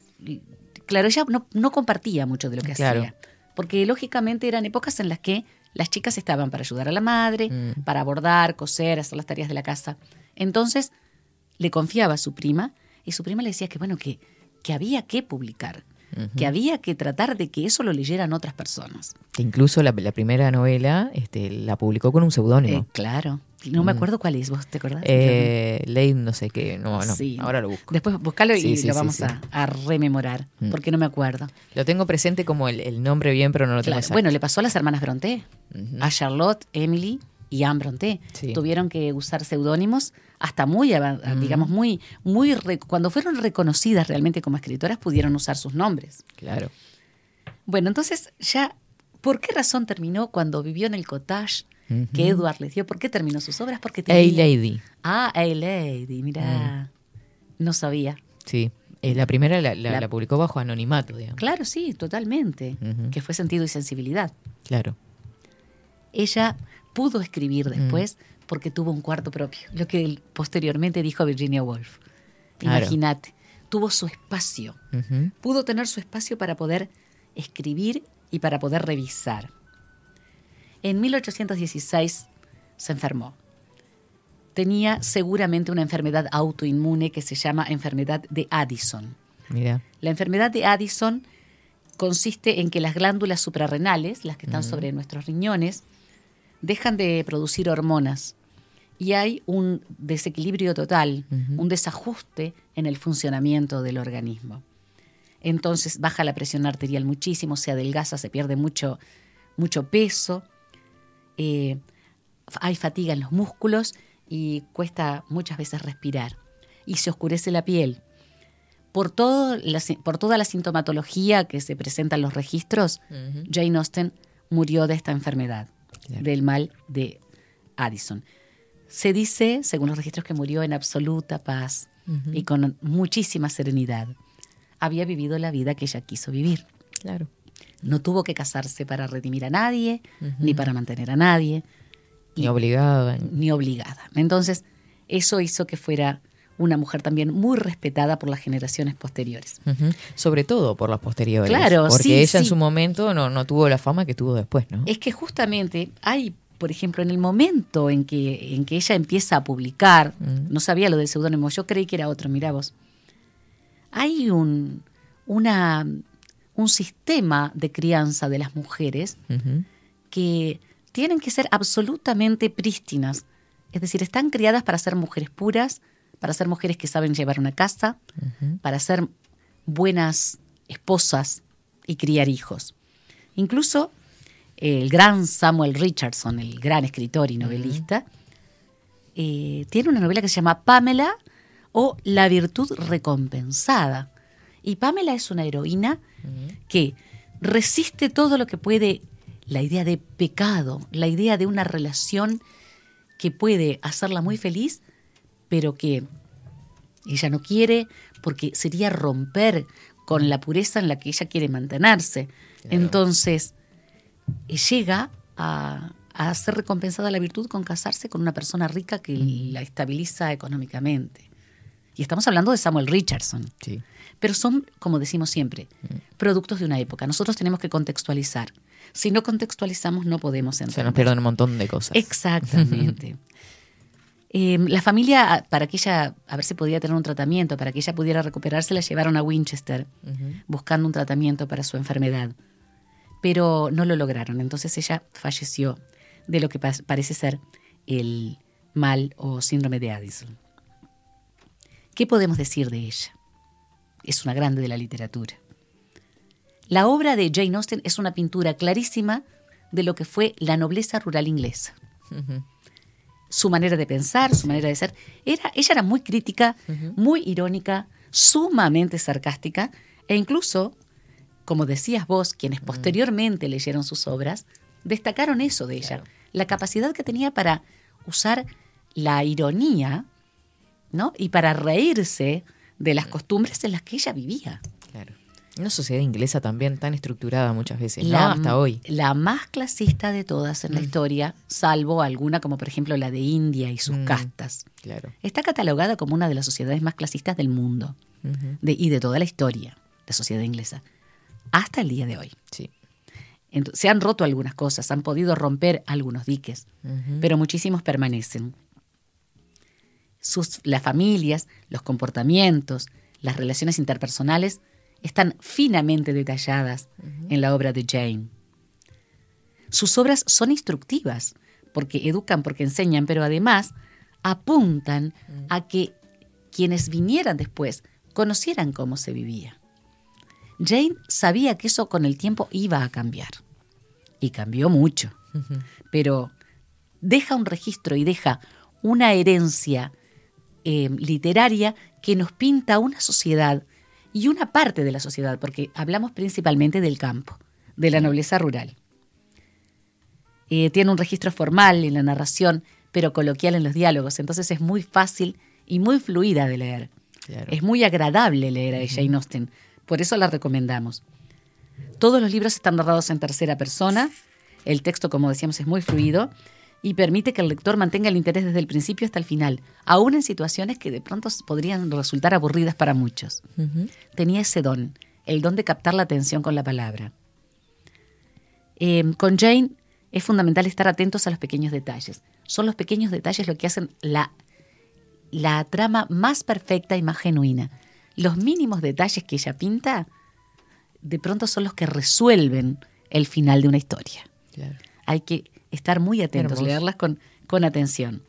claro, ella no, no compartía mucho de lo que Claro. hacía, porque lógicamente eran épocas en las que las chicas estaban para ayudar a la madre, Mm. para bordar, coser, hacer las tareas de la casa. Entonces le confiaba a su prima y su prima le decía que bueno, que, que había que publicar, que había que tratar de que eso lo leyeran otras personas. Que incluso la, la primera novela este, la publicó con un Eh, seudónimo. claro. No me Mm. acuerdo cuál es, ¿vos te acordás? Eh, Ley no sé qué, no, no, Sí. ahora lo busco. Después buscalo y Sí, sí, lo vamos. A, a rememorar, Mm. porque no me acuerdo. Lo tengo presente como el, el nombre bien, pero no lo tengo Claro. Bueno, le pasó a las hermanas Bronté, Ujú. a Charlotte, Emily y Anne Bronté. Sí. Tuvieron que usar seudónimos hasta muy, Mm. digamos, muy, muy, cuando fueron reconocidas realmente como escritoras, pudieron usar sus nombres. Claro. Bueno, entonces ya, ¿por qué razón terminó cuando vivió en el cottage Que Edward les dio? ¿Por qué terminó sus obras? Porque A tenía... Lady, Ah, A Lady, mira. No sabía. sí. Eh, la primera la, la- La- la publicó bajo anonimato, digamos. Claro, sí, totalmente. Que fue sentido y sensibilidad. Claro. Ella pudo escribir Mm. después porque tuvo un cuarto propio, lo que posteriormente dijo a Virginia Woolf. Claro. Imagínate, tuvo su espacio, pudo tener su espacio para poder escribir y para poder revisar. En 1816 se enfermó. Tenía seguramente una enfermedad autoinmune que se llama enfermedad de Addison. Mira. La enfermedad de Addison consiste en que las glándulas suprarrenales, las que están sobre nuestros riñones, dejan de producir hormonas y hay un desequilibrio total, un desajuste en el funcionamiento del organismo. Entonces baja la presión arterial muchísimo, se adelgaza, se pierde mucho, mucho peso, eh, hay fatiga en los músculos y cuesta muchas veces respirar. Y se oscurece la piel. Por, todo la por toda la sintomatología que se presenta en los registros. Jane Austen murió de esta enfermedad, Claro. del mal de Addison. Se dice, según los registros, que murió en absoluta paz y con muchísima serenidad. Había vivido la vida que ella quiso vivir. Claro. No tuvo que casarse para redimir a nadie, ni para mantener a nadie, Ni obligada. ni obligada. Entonces, eso hizo que fuera una mujer también muy respetada por las generaciones posteriores. Sobre todo por las posteriores. Claro, Porque sí, ella en su momento no, no tuvo la fama que tuvo después, ¿no? Es que justamente hay, por ejemplo, en el momento en que, en que ella empieza a publicar, no sabía lo del seudónimo, yo creí que era otro, mirá vos. Hay un, una, un sistema de crianza de las mujeres que tienen que ser absolutamente prístinas. Es decir, están criadas para ser mujeres puras, para ser mujeres que saben llevar una casa, para ser buenas esposas y criar hijos. Incluso el gran Samuel Richardson, el gran escritor y novelista, eh, tiene una novela que se llama Pamela o La virtud recompensada. Y Pamela es una heroína que resiste todo lo que puede la idea de pecado, la idea de una relación que puede hacerla muy feliz, pero que ella no quiere porque sería romper con la pureza en la que ella quiere mantenerse. Entonces, llega a, a ser recompensada la virtud con casarse con una persona rica que la estabiliza económicamente. Y estamos hablando de Samuel Richardson. Sí. Pero son, como decimos siempre, productos de una época. Nosotros tenemos que contextualizar. Si no contextualizamos, no podemos Se entender. nos pierden un montón de cosas. Exactamente. Eh, la familia, para que ella, a ver si podía tener un tratamiento, para que ella pudiera recuperarse, la llevaron a Winchester buscando un tratamiento para su enfermedad. Pero no lo lograron. Entonces ella falleció de lo que pa- parece ser el mal o síndrome de Addison. ¿Qué podemos decir de ella? Es una grande de la literatura. La obra de Jane Austen es una pintura clarísima de lo que fue la nobleza rural inglesa su manera de pensar, su manera de ser. Era, ella era muy crítica, muy irónica, sumamente sarcástica e incluso, como decías vos, quienes posteriormente leyeron sus obras, destacaron eso de ella, la capacidad que tenía para usar la ironía, ¿no? Y para reírse de las costumbres en las que ella vivía. Claro. Una sociedad inglesa también tan estructurada muchas veces, ¿no? Hasta hoy. La más clasista de todas en la historia, salvo alguna como por ejemplo la de India y sus Mm. castas. Claro. Está catalogada como una de las sociedades más clasistas del mundo de- y de toda la historia, la sociedad inglesa, hasta el día de hoy. Sí. Se han roto algunas cosas, han podido romper algunos diques, pero muchísimos permanecen. Sus, las familias, los comportamientos, las relaciones interpersonales están finamente detalladas en la obra de Jane. Sus obras son instructivas porque educan, porque enseñan, pero además apuntan a que quienes vinieran después conocieran cómo se vivía. Jane sabía que eso con el tiempo iba a cambiar. Y cambió mucho. Pero deja un registro y deja una herencia eh, literaria que nos pinta una sociedad y una parte de la sociedad, porque hablamos principalmente del campo, de la nobleza rural. Eh, tiene un registro formal en la narración, pero coloquial en los diálogos, entonces es muy fácil y muy fluida de leer. Es muy agradable leer a Jane Austen, por eso la recomendamos. Todos los libros están narrados en tercera persona, el texto, como decíamos, es muy fluido y permite que el lector mantenga el interés desde el principio hasta el final, aún en situaciones que de pronto podrían resultar aburridas para muchos. Tenía ese don, el don de captar la atención con la palabra. Em, con Jane es fundamental estar atentos a los pequeños detalles. Son los pequeños detalles lo que hacen la, la trama más perfecta y más genuina. Los mínimos detalles que ella pinta, de pronto son los que resuelven el final de una historia. Hay que estar muy atentos, leerlas con, con atención.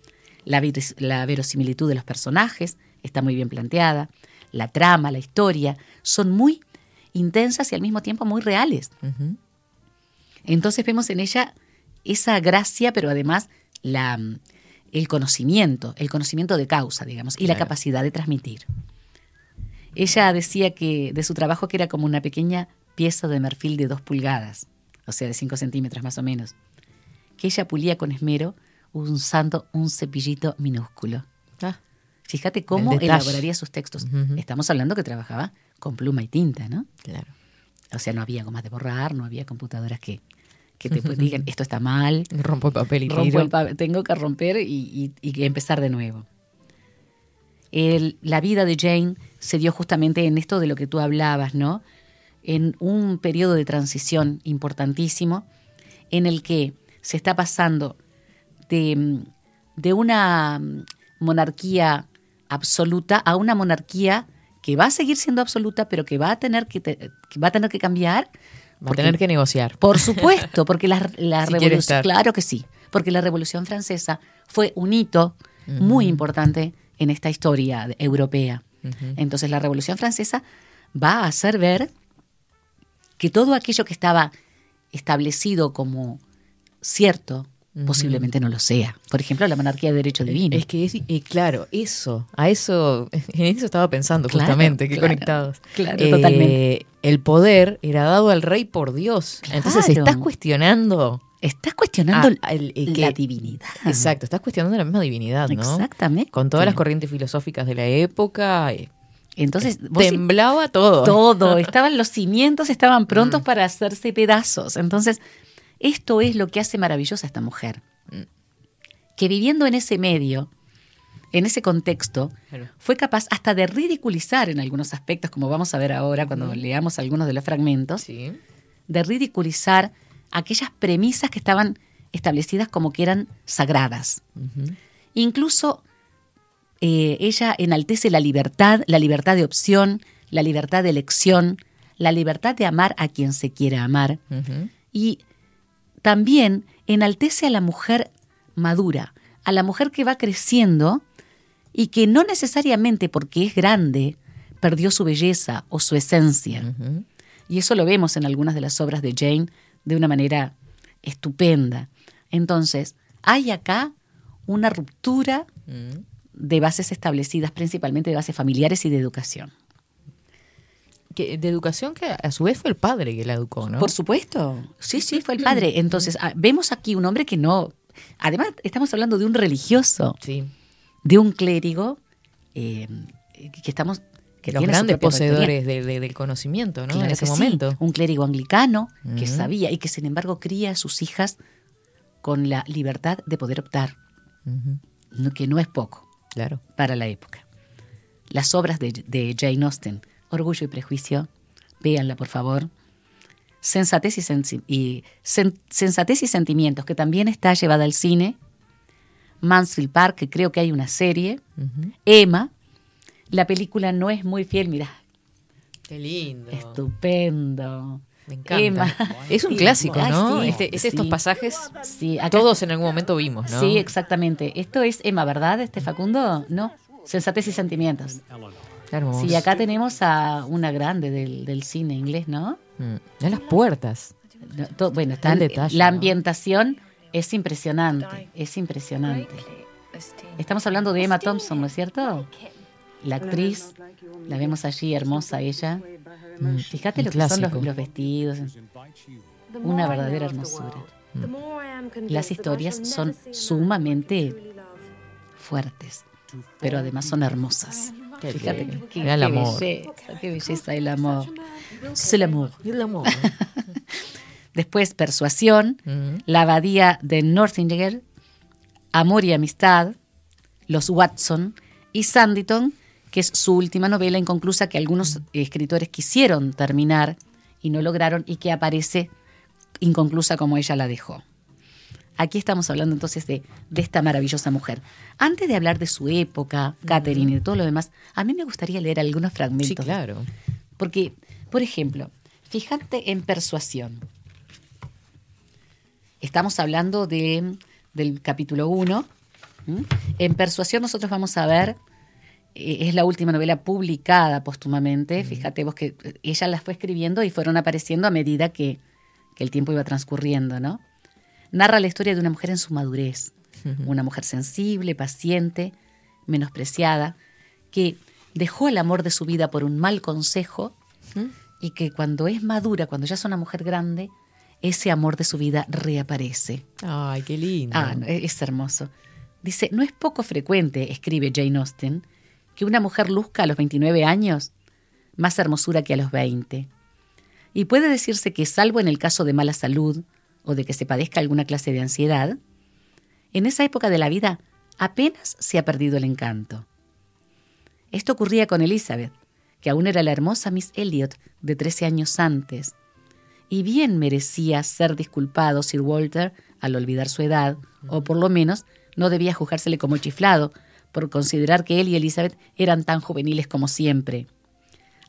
La, la, verosimilitud de los personajes está muy bien planteada, la trama, la historia, son muy intensas y al mismo tiempo muy reales. Entonces vemos en ella esa gracia, pero además la, el conocimiento, el conocimiento de causa, digamos, y la capacidad de transmitir. Ella decía que de su trabajo que era como una pequeña pieza de marfil de dos pulgadas, o sea, de cinco centímetros más o menos que ella pulía con esmero usando un cepillito minúsculo. Ah. Fíjate cómo elaboraría sus textos. Estamos hablando que trabajaba con pluma y tinta, ¿no? Claro. O sea, no había gomas de borrar, no había computadoras que, que te digan esto está mal. Rompo el papel y tengo que romper y, empezar de nuevo. la vida de Jane se dio justamente en esto de lo que tú hablabas, ¿no? En un periodo de transición importantísimo en el que se está pasando de, una monarquía absoluta a una monarquía que va a seguir siendo absoluta, pero que va a tener que, va a tener que cambiar. Va a tener que negociar. Por supuesto, porque la, revolución, claro que sí, porque la revolución francesa fue un hito muy importante en esta historia europea. Entonces la revolución francesa va a hacer ver que todo aquello que estaba establecido como cierto, posiblemente no lo sea. Por ejemplo, la monarquía de derecho divino. Es que es, claro, eso, a eso, en eso estaba pensando justamente, que conectados. Claro, totalmente. Eh, el poder era dado al rey por Dios. Entonces estás cuestionando. Estás cuestionando la divinidad. Exacto, estás cuestionando la misma divinidad, ¿no? Exactamente. Con todas las corrientes filosóficas de la época. Eh, Entonces, temblaba todo. Todo, estaban los cimientos, estaban prontos mm. para hacerse pedazos. Entonces, esto es lo que hace maravillosa a esta mujer. Que viviendo en ese medio, en ese contexto, fue capaz hasta de ridiculizar en algunos aspectos, como vamos a ver ahora cuando leamos algunos de los fragmentos, de ridiculizar aquellas premisas que estaban establecidas como que eran sagradas. Incluso eh, ella enaltece la libertad, la libertad de opción, la libertad de elección, la libertad de amar a quien se quiera amar. Y también enaltece a la mujer madura, a la mujer que va creciendo y que no necesariamente porque es grande perdió su belleza o su esencia. Y eso lo vemos en algunas de las obras de Jane de una manera estupenda. Entonces, hay acá una ruptura mm. de bases establecidas, principalmente de bases familiares y de educación de educación que a su vez fue el padre que la educó, ¿no? Por supuesto. Sí, sí, fue el padre. Entonces, ah, vemos aquí un hombre que no. Además, estamos hablando de un religioso. Sí. De un clérigo eh, que estamos. Que Los grandes poseedores del conocimiento, ¿no? en ese momento. Un clérigo anglicano que sabía y que, sin embargo, cría a sus hijas con la libertad de poder optar. que no es poco. Claro. Para la época. Las obras de, de Jane Austen Orgullo y Prejuicio, véanla por favor. Sensatez y, Sensatez y Sentimientos, que también está llevada al cine. Mansfield Park, que creo que hay una serie. Emma. La película no es muy fiel, mira. Qué lindo. Estupendo. Me encanta. Emma. Es un clásico, ay, ¿no? sí, este, es estos sí. pasajes, Sí, acá- todos en algún momento vimos, ¿no? Sí, exactamente. Esto es Emma, ¿verdad? Este Facundo, no. Sensatez y sentimientos. Hermoso. Sí, acá tenemos a una grande del, del cine inglés, ¿no? Mm, las puertas. No, to- bueno, Está detalle, la ¿no? ambientación es impresionante, es impresionante. Estamos hablando de Emma Thompson, ¿no es cierto? La actriz, la vemos allí hermosa ella. Mm, Fíjate un lo que son los, vestidos, una verdadera hermosura. Las historias son sumamente fuertes, pero además son hermosas. Qué Fíjate bien. qué, Mira el qué amor. belleza, qué belleza el amor. C'est l'amour. Después Persuasión, Mm. La abadía de Northinger, Amor y Amistad, Los Watson y Sanditon, que es su última novela inconclusa que algunos escritores quisieron terminar y no lograron y que aparece inconclusa como ella la dejó. Aquí estamos hablando entonces de, de esta maravillosa mujer. Antes de hablar de su época, Catherine y de todo lo demás, a mí me gustaría leer algunos fragmentos. Sí, claro. Porque, por ejemplo, fíjate en persuasión. Estamos hablando de, del capítulo 1. En persuasión nosotros vamos a ver, eh, es la última novela publicada póstumamente. Fíjate vos que eh, ella las fue escribiendo y fueron apareciendo a medida que, que el tiempo iba transcurriendo, ¿no? Narra la historia de una mujer en su madurez, una mujer sensible, paciente, menospreciada, que dejó el amor de su vida por un mal consejo y que cuando es madura, cuando ya es una mujer grande, ese amor de su vida reaparece. Ay, qué lindo. Ah, no, es hermoso. Dice, no es poco frecuente, escribe Jane Austen, que una mujer luzca a los 29 años más hermosura que a los 20. Y puede decirse que, salvo en el caso de mala salud o de que se padezca alguna clase de ansiedad, en esa época de la vida apenas se ha perdido el encanto. Esto ocurría con Elizabeth, que aún era la hermosa Miss Elliot de 13 años antes, y bien merecía ser disculpado Sir Walter al olvidar su edad, o por lo menos no debía juzgársele como chiflado, por considerar que él y Elizabeth eran tan juveniles como siempre.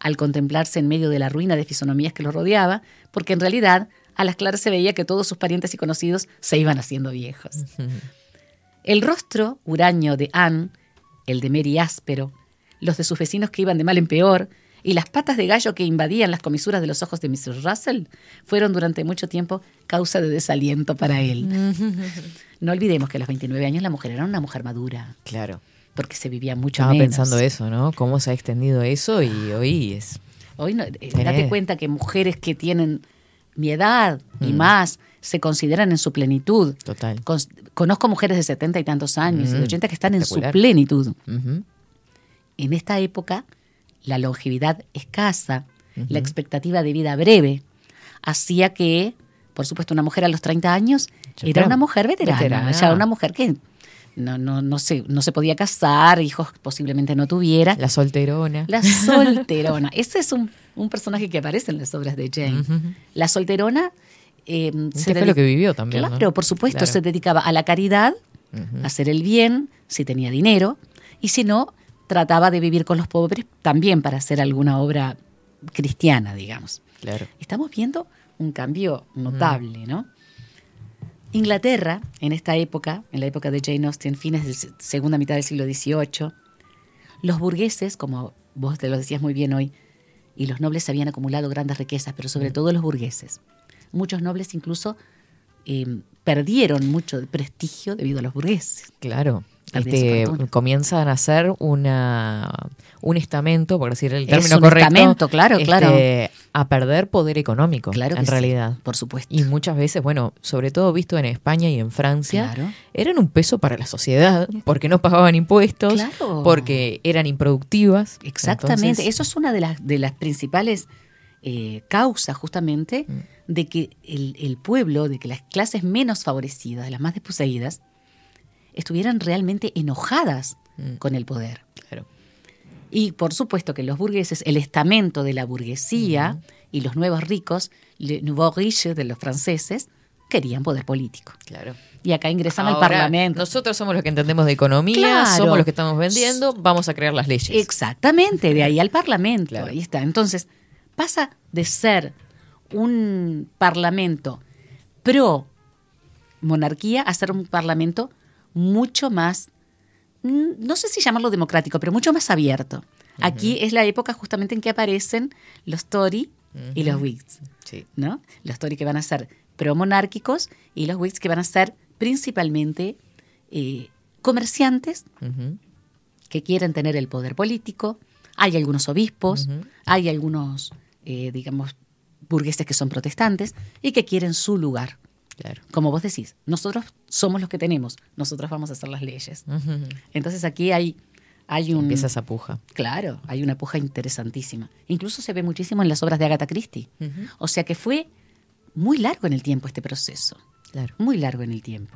Al contemplarse en medio de la ruina de fisonomías que los rodeaba, porque en realidad a las claras se veía que todos sus parientes y conocidos se iban haciendo viejos. El rostro huraño de Anne, el de Mary áspero, los de sus vecinos que iban de mal en peor, y las patas de gallo que invadían las comisuras de los ojos de Mrs. Russell fueron durante mucho tiempo causa de desaliento para él. No olvidemos que a los 29 años la mujer era una mujer madura, Claro. porque se vivía mucho Estaba menos. pensando eso, ¿no? Cómo se ha extendido eso y hoy es. Hoy no, eh, date cuenta que mujeres que tienen mi edad y Mm. más se consideran en su plenitud. Total. Con- conozco mujeres de 70 y tantos años, y Mm, de 80 que están en su plenitud. En esta época, la longevidad escasa, la expectativa de vida breve, hacía que, por supuesto, una mujer a los 30 años era una mujer veterana, veterana. ya una mujer que no, no, no, se, no se podía casar, hijos posiblemente no tuviera. La solterona. La solterona. Ese es un, un personaje que aparece en las obras de Jane. La solterona... eh, Que fue lo que vivió también, ¿no? Claro, por supuesto, Claro. se dedicaba a la caridad, a hacer el bien, si tenía dinero, y si no, trataba de vivir con los pobres también para hacer alguna obra cristiana, digamos. Claro. Estamos viendo un cambio notable, ¿no? Inglaterra, en esta época, en la época de Jane Austen, fines de segunda mitad del siglo XVIII, los burgueses, como vos te lo decías muy bien hoy, y los nobles habían acumulado grandes riquezas, pero sobre todo los burgueses. Muchos nobles incluso eh, perdieron mucho de prestigio debido a los burgueses. Claro. Este, comienzan a hacer una, un estamento, por decir el Es término un correcto. estamento, claro, claro. este, A perder poder económico, Claro en sí, realidad. por supuesto. Y muchas veces, bueno, sobre todo visto en España y en Francia, Claro. eran un peso para la sociedad, porque no pagaban impuestos, Claro. porque eran improductivas. Exactamente, Entonces, eso es una de las, de las principales eh, causas justamente Mm. de que el, el pueblo, de que las clases menos favorecidas, las más desposeídas, estuvieran realmente enojadas Mm. con el poder. claro. Y por supuesto que los burgueses, el estamento de la burguesía y los nuevos ricos, le nouveau riche de los franceses, querían poder político. Claro. Y acá ingresan al Parlamento. Nosotros somos los que entendemos de economía, Claro. somos los que estamos vendiendo, vamos a crear las leyes. Exactamente, de ahí al Parlamento, Claro. ahí está. Entonces, pasa de ser un parlamento pro monarquía a ser un parlamento mucho más, no sé si llamarlo democrático, pero mucho más abierto. Aquí es la época justamente en que aparecen los Tory y los Whigs, Sí. ¿no? Los Tory que van a ser pro-monárquicos y los Whigs que van a ser principalmente eh, comerciantes que quieren tener el poder político. Hay algunos obispos, hay algunos, eh, digamos, burgueses que son protestantes y que quieren su lugar. Claro. Como vos decís, nosotros somos los que tenemos, nosotros vamos a hacer las leyes. Entonces aquí hay, hay un... Empieza esa puja. Claro, hay una puja interesantísima. Incluso se ve muchísimo en las obras de Agatha Christie. O sea que fue muy largo en el tiempo este proceso Claro. muy largo en el tiempo.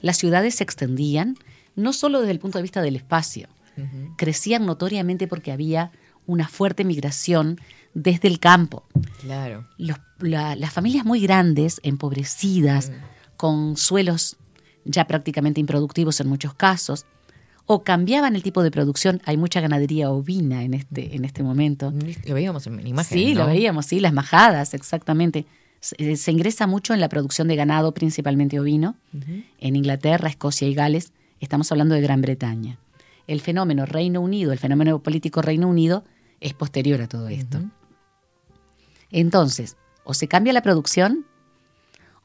Las ciudades se extendían no solo desde el punto de vista del espacio, crecían notoriamente porque había una fuerte migración desde el campo. Claro. Los- la- las familias muy grandes, empobrecidas, con suelos ya prácticamente improductivos en muchos casos, o cambiaban el tipo de producción. Hay mucha ganadería ovina en este, en este momento. Lo veíamos en imágenes, Sí, ¿no? lo veíamos, sí, las majadas, exactamente. Se, se ingresa mucho en la producción de ganado, principalmente ovino, en Inglaterra, Escocia y Gales. Estamos hablando de Gran Bretaña. El fenómeno Reino Unido, el fenómeno político Reino Unido, es posterior a todo esto. Entonces, o se cambia la producción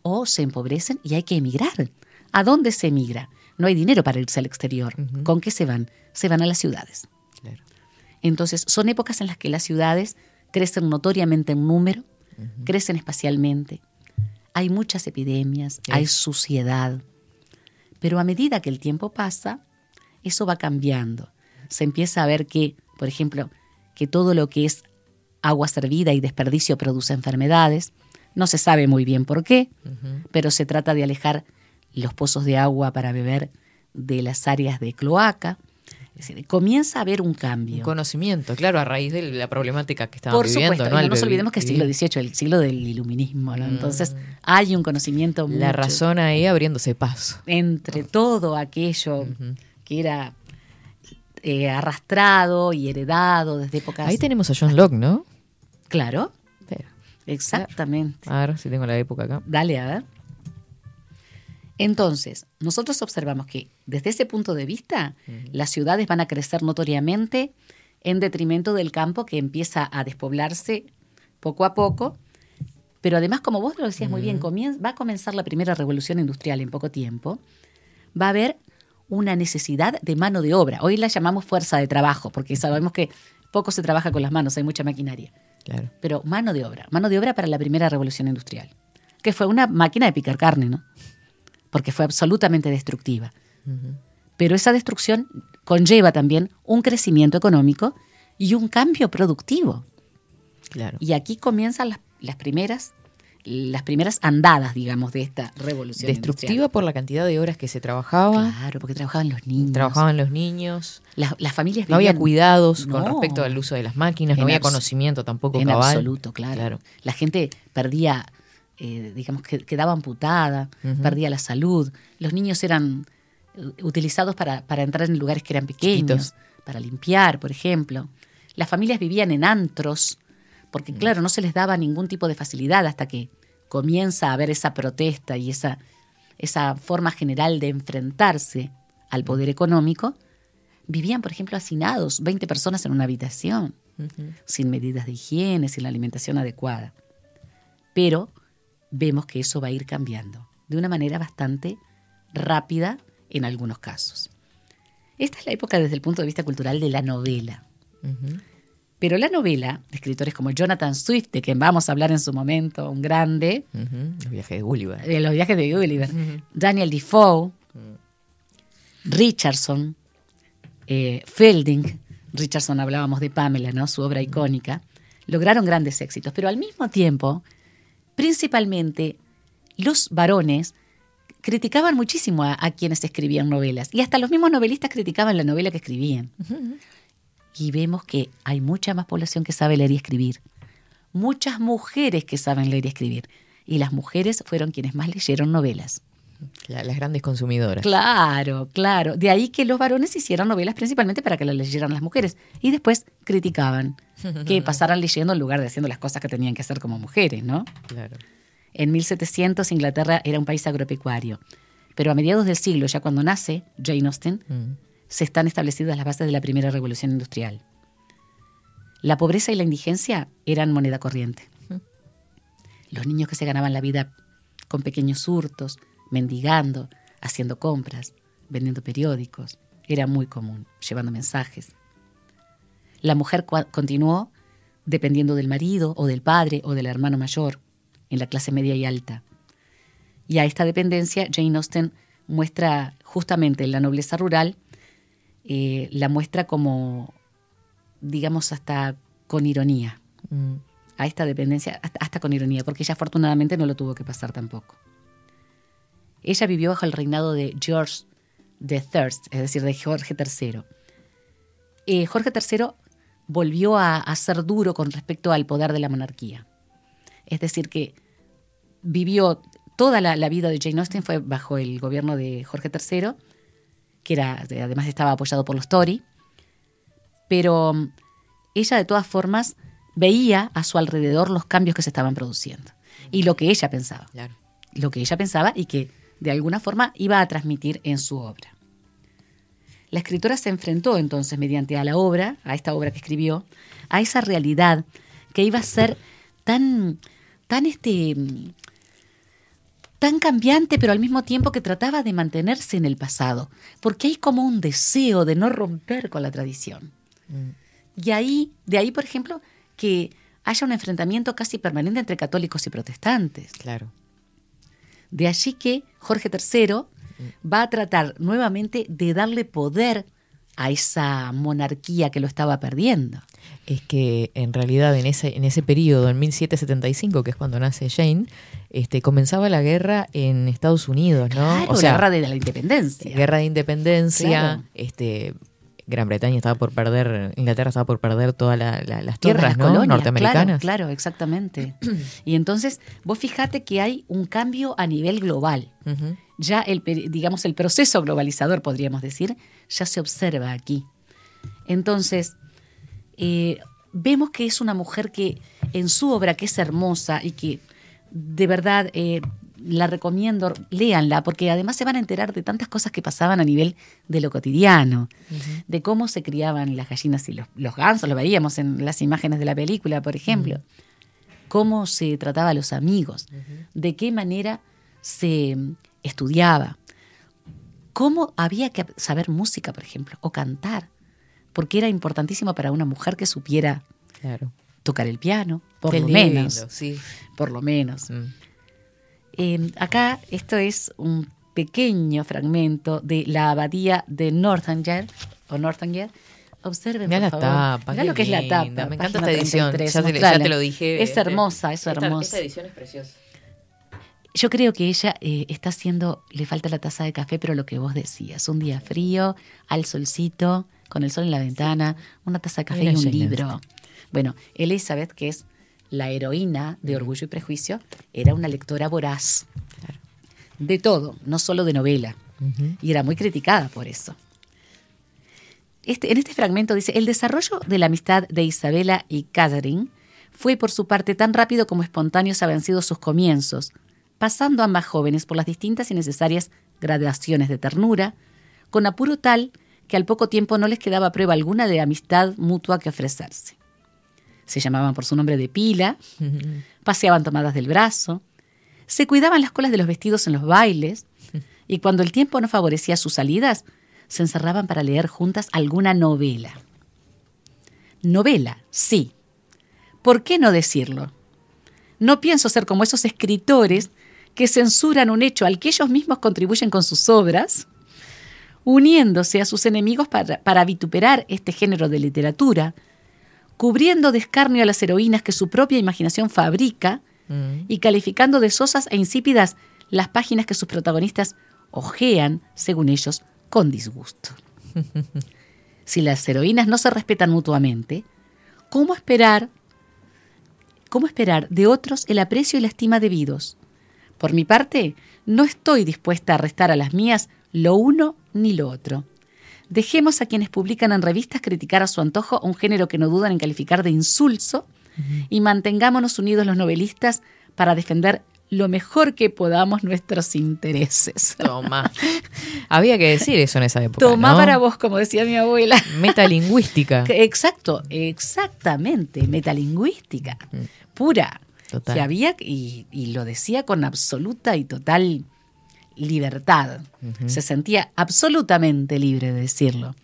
o se empobrecen y hay que emigrar. ¿A dónde se emigra? No hay dinero para irse al exterior. ¿Con qué se van? Se van a las ciudades. Claro. Entonces, son épocas en las que las ciudades crecen notoriamente en número, crecen espacialmente. Hay muchas epidemias, hay suciedad. Pero a medida que el tiempo pasa, eso va cambiando. Se empieza a ver que, por ejemplo, que todo lo que es agua servida y desperdicio produce enfermedades. No se sabe muy bien por qué, pero se trata de alejar los pozos de agua para beber de las áreas de cloaca. Es decir, comienza a haber un cambio. Un conocimiento, claro, a raíz de la problemática que estaban Por viviendo. supuesto, ¿no? no nos olvidemos que es siglo XVIII, el siglo del iluminismo, ¿no? Entonces hay un conocimiento La mucho razón ahí abriéndose paso. entre todo aquello que era eh, arrastrado y heredado desde épocas... Ahí tenemos a John Locke, ¿no? Claro, exactamente. A ver si tengo la época acá. Dale, a ver. Entonces, nosotros observamos que desde ese punto de vista, las ciudades van a crecer notoriamente en detrimento del campo que empieza a despoblarse poco a poco. Pero además, como vos lo decías muy bien, va a comenzar la primera revolución industrial en poco tiempo. Va a haber una necesidad de mano de obra. Hoy la llamamos fuerza de trabajo, porque sabemos que poco se trabaja con las manos, hay mucha maquinaria Claro. pero mano de obra, mano de obra para la primera revolución industrial, que fue una máquina de picar carne, ¿no? Porque fue absolutamente destructiva. Pero esa destrucción conlleva también un crecimiento económico y un cambio productivo. Claro. Y aquí comienzan las, las primeras las primeras andadas, digamos, de esta revolución Destructiva por la cantidad de horas que se trabajaba. Claro, porque trabajaban los niños. Trabajaban los niños. Las, las familias No había cuidados con respecto al uso de las máquinas. No había conocimiento tampoco En cabal. absoluto, claro. La gente perdía, eh, digamos, que quedaba amputada, perdía la salud. Los niños eran eh, utilizados para, para entrar en lugares que eran pequeños, Chiquitos. para limpiar, por ejemplo. Las familias vivían en antros, porque claro, no se les daba ningún tipo de facilidad hasta que comienza a haber esa protesta y esa, esa forma general de enfrentarse al poder económico. Vivían, por ejemplo, hacinados, 20 personas en una habitación sin medidas de higiene, sin la alimentación adecuada. Pero vemos que eso va a ir cambiando de una manera bastante rápida en algunos casos. Esta es la época desde el punto de vista cultural de la novela. Pero la novela, de escritores como Jonathan Swift, de quien vamos a hablar en su momento, un grande. Los viajes de Gulliver. de los viajes de Gulliver, Daniel Defoe, Richardson, eh, Fielding, Richardson hablábamos de Pamela, ¿no? su obra icónica, lograron grandes éxitos, pero al mismo tiempo, principalmente los varones criticaban muchísimo a, a quienes escribían novelas y hasta los mismos novelistas criticaban la novela que escribían. Y vemos que hay mucha más población que sabe leer y escribir, muchas mujeres que saben leer y escribir, y las mujeres fueron quienes más leyeron novelas. La- las grandes consumidoras. Claro, claro. De ahí que los varones hicieran novelas principalmente para que las leyeran las mujeres. Y después criticaban que pasaran leyendo en lugar de haciendo las cosas que tenían que hacer como mujeres, ¿no? Claro. En 1700 Inglaterra era un país agropecuario. Pero a mediados del siglo, ya cuando nace Jane Austen, Mm. Se están establecidas las bases de la primera revolución industrial. La pobreza y la indigencia eran moneda corriente. Los niños que se ganaban la vida con pequeños hurtos, mendigando, haciendo compras, vendiendo periódicos, era muy común, llevando mensajes. La mujer continuó dependiendo del marido o del padre o del hermano mayor, en la clase media y alta. Y a esta dependencia Jane Austen muestra justamente en la nobleza rural, eh, la muestra como, digamos, hasta con ironía. Mm. A esta dependencia, hasta, hasta con ironía, porque ella afortunadamente no lo tuvo que pasar tampoco. Ella vivió bajo el reinado de George III, es decir, de Jorge III. Eh, Jorge III volvió a, a ser duro con respecto al poder de la monarquía. Es decir, que vivió toda la, la vida de Jane Austen fue bajo el gobierno de Jorge III, que era, además estaba apoyado por los Tory, pero mm, ella de todas formas veía a su alrededor los cambios que se estaban produciendo y lo que ella pensaba, Claro. lo que ella pensaba y que de alguna forma iba a transmitir en su obra. La escritora se enfrentó entonces mediante a la obra, a esta obra que escribió, a esa realidad que iba a ser tan, tan este, mm, tan cambiante, pero al mismo tiempo que trataba de mantenerse en el pasado, porque hay como un deseo de no romper con la tradición. Y ahí, de ahí, por ejemplo, que haya un enfrentamiento casi permanente entre católicos y protestantes. Claro. De allí que Jorge III va a tratar nuevamente de darle poder a esa monarquía que lo estaba perdiendo. Es que en realidad en ese, en ese periodo, en 1775, que es cuando nace Jane, este, comenzaba la guerra en Estados Unidos, ¿no? Claro, la guerra de la independencia. Guerra de independencia, Claro. este Gran Bretaña estaba por perder, Inglaterra estaba por perder todas la- la- las Todas tierras las ¿no? colonias, norteamericanas. Claro, claro, exactamente. y entonces, vos fijate que hay un cambio a nivel global. Ya el, digamos, el proceso globalizador, podríamos decir, ya se observa aquí. Entonces, eh, vemos que es una mujer que en su obra, que es hermosa y que de verdad eh, la recomiendo, léanla, porque además se van a enterar de tantas cosas que pasaban a nivel de lo cotidiano, de cómo se criaban las gallinas y los, los gansos, lo veíamos en las imágenes de la película, por ejemplo, cómo se trataba a los amigos, de qué manera se estudiaba, cómo había que saber música, por ejemplo, o cantar, porque era importantísimo para una mujer que supiera Claro. Tocar el piano, por Qué lo lindo, menos, sí. por lo menos. Mm. Eh, acá esto es un pequeño fragmento de la abadía de Northanger, o Northanger. Observen, Mirá por la favor. tapa, Mirá lo que es la tapa. Me encanta esta edición. 33, Ya te, ya mostrala. te lo dije. Es este, hermosa, es esta- hermosa. Esta edición es preciosa. Yo creo que ella eh, está haciendo, le falta la taza de café, pero lo que vos decías, un día frío, al solcito, con el sol en la ventana, una taza de café Mira y un libro. Bueno, Elizabeth, que es la heroína de Orgullo y Prejuicio, era una lectora voraz. De todo, no solo de novela. Y era muy criticada por eso. Este, en este fragmento dice, el desarrollo de la amistad de Isabela y Catherine fue por su parte tan rápido como espontáneos habían sido sus comienzos, pasando ambas jóvenes por las distintas y necesarias gradaciones de ternura, con apuro tal que al poco tiempo no les quedaba prueba alguna de amistad mutua que ofrecerse. Se llamaban por su nombre de pila, paseaban tomadas del brazo, se cuidaban las colas de los vestidos en los bailes, y cuando el tiempo no favorecía sus salidas, se encerraban para leer juntas alguna novela. Novela, sí. ¿Por qué no decirlo? No pienso ser como esos escritores que censuran un hecho al que ellos mismos contribuyen con sus obras, uniéndose a sus enemigos para, para vituperar este género de literatura, cubriendo de escarnio a las heroínas que su propia imaginación fabrica Mm. y calificando de sosas e insípidas las páginas que sus protagonistas ojean, según ellos, con disgusto. si las heroínas no se respetan mutuamente, ¿cómo esperar, cómo esperar de otros el aprecio y la estima debidos? Por mi parte, no estoy dispuesta a restar a las mías lo uno ni lo otro. Dejemos a quienes publican en revistas criticar a su antojo un género que no dudan en calificar de insulso y mantengámonos unidos los novelistas para defender lo mejor que podamos nuestros intereses. Toma. Había que decir eso en esa época. Toma ¿no? para vos, como decía mi abuela. Metalingüística. Exacto, exactamente, metalingüística, pura. Total. Que había, y, y lo decía con absoluta y total libertad. Se sentía absolutamente libre de decirlo.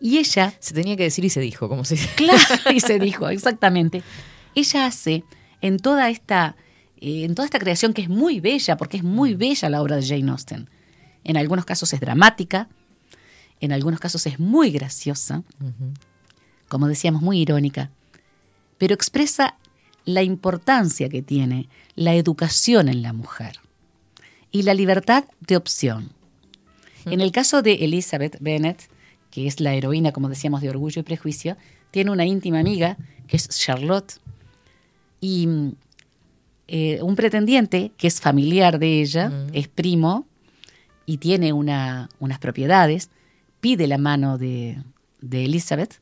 Y ella, Se tenía que decir y se dijo, como se dice. claro, y se dijo, exactamente. Ella hace en toda esta, eh, en toda esta creación que es muy bella, porque es muy bella la obra de Jane Austen. En algunos casos es dramática, en algunos casos es muy graciosa, como decíamos, muy irónica, pero expresa la importancia que tiene la educación en la mujer y la libertad de opción. En el caso de Elizabeth Bennet, que es la heroína, como decíamos, de Orgullo y Prejuicio, tiene una íntima amiga, que es Charlotte, y eh, un pretendiente, que es familiar de ella, es primo, y tiene una- unas propiedades, pide la mano de, de Elizabeth,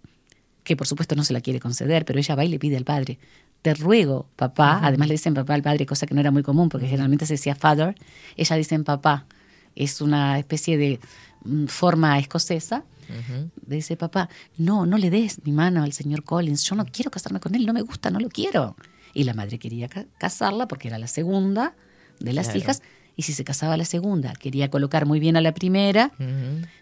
que por supuesto no se la quiere conceder, pero ella va y le pide al padre, te ruego, papá, además le dicen papá al padre, cosa que no era muy común, porque generalmente se decía father, ella dice papá, es una especie de mm, forma escocesa, le dice papá, no, no le des mi mano al señor Collins, yo no quiero casarme con él, no me gusta, no lo quiero. Y la madre quería ca- casarla porque era la segunda de las Claro. hijas, y si se casaba la segunda, quería colocar muy bien a la primera,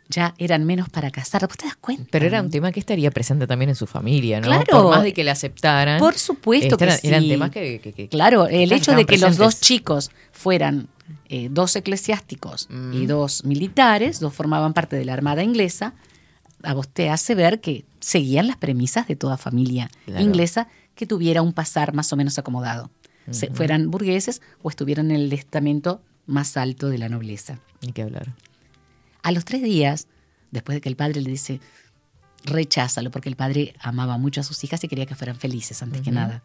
ya eran menos para casar. ¿Vos te das cuenta? Pero era un tema que estaría presente también en su familia, ¿no? Claro. Por más de que la aceptaran. Por supuesto que eran, eran sí. temas que, que- que- Claro, el hecho de que los dos chicos fueran eh, dos eclesiásticos Mm. y dos militares, dos formaban parte de la Armada inglesa, a vos te hace ver que seguían las premisas de toda familia Claro. inglesa que tuviera un pasar más o menos acomodado. Se- fueran burgueses o estuvieran en el estamento más alto de la nobleza. Ni que hablar. A los tres días, después de que el padre le dice, recházalo, porque el padre amaba mucho a sus hijas y quería que fueran felices antes que nada.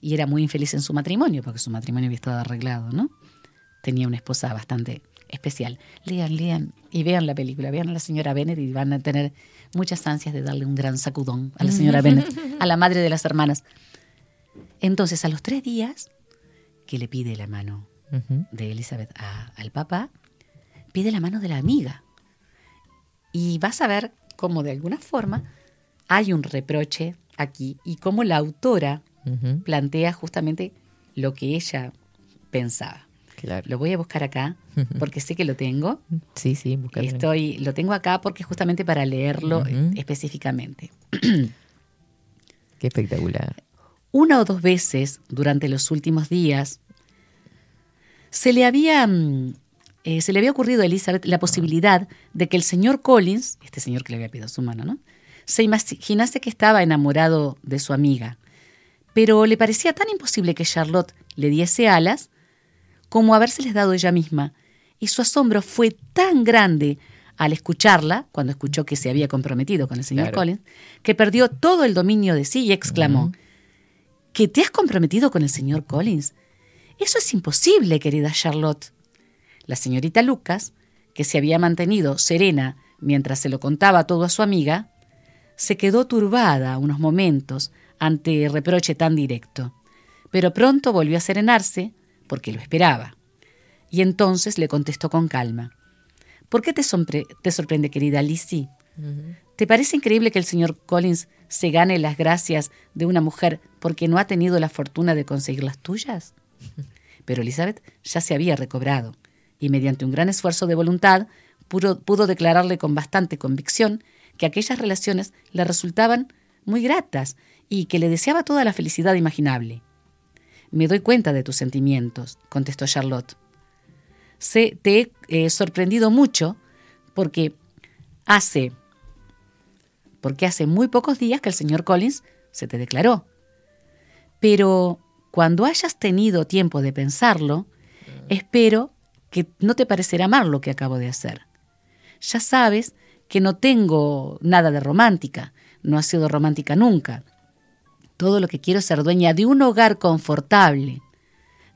Y era muy infeliz en su matrimonio, porque su matrimonio había estado arreglado, ¿no? Tenía una esposa bastante especial. Lean, lean y vean la película, vean a la señora Bennett y van a tener muchas ansias de darle un gran sacudón a la señora Bennett, a la madre de las hermanas. Entonces, a los tres días que le pide la mano De Elizabeth a- al papá, pide la mano de la amiga. Y vas a ver cómo de alguna forma hay un reproche aquí y cómo la autora plantea justamente lo que ella pensaba. Claro. Lo voy a buscar acá porque sé que lo tengo. Sí, sí. Estoy, lo tengo acá porque justamente para leerlo específicamente. Qué espectacular. Una o dos veces durante los últimos días se le había, mm, eh, se le había ocurrido a Elizabeth la posibilidad de que el señor Collins, este señor que le había pedido su mano, ¿no? se imaginase que estaba enamorado de su amiga, pero le parecía tan imposible que Charlotte le diese alas como habérseles dado ella misma, y su asombro fue tan grande al escucharla, cuando escuchó que se había comprometido con el señor Claro. Collins, que perdió todo el dominio de sí y exclamó, ¿Que te has comprometido con el señor Collins? Eso es imposible, querida Charlotte. La señorita Lucas, que se había mantenido serena mientras se lo contaba todo a su amiga, se quedó turbada unos momentos ante el reproche tan directo, pero pronto volvió a serenarse porque lo esperaba. Y entonces le contestó con calma. ¿Por qué te sorprende, querida Lizzie? ¿Te parece increíble que el señor Collins se gane las gracias de una mujer porque no ha tenido la fortuna de conseguir las tuyas? Pero Elizabeth ya se había recobrado y mediante un gran esfuerzo de voluntad pudo, declararle con bastante convicción que aquellas relaciones le resultaban muy gratas y que le deseaba toda la felicidad imaginable. Me doy cuenta de tus sentimientos, contestó Charlotte. Se, te he eh, sorprendido mucho porque hace porque hace muy pocos días que el señor Collins se te declaró. Pero cuando hayas tenido tiempo de pensarlo, espero que no te parecerá mal lo que acabo de hacer. Ya sabes que no tengo nada de romántica, no ha sido romántica nunca. Todo lo que quiero es ser dueña de un hogar confortable.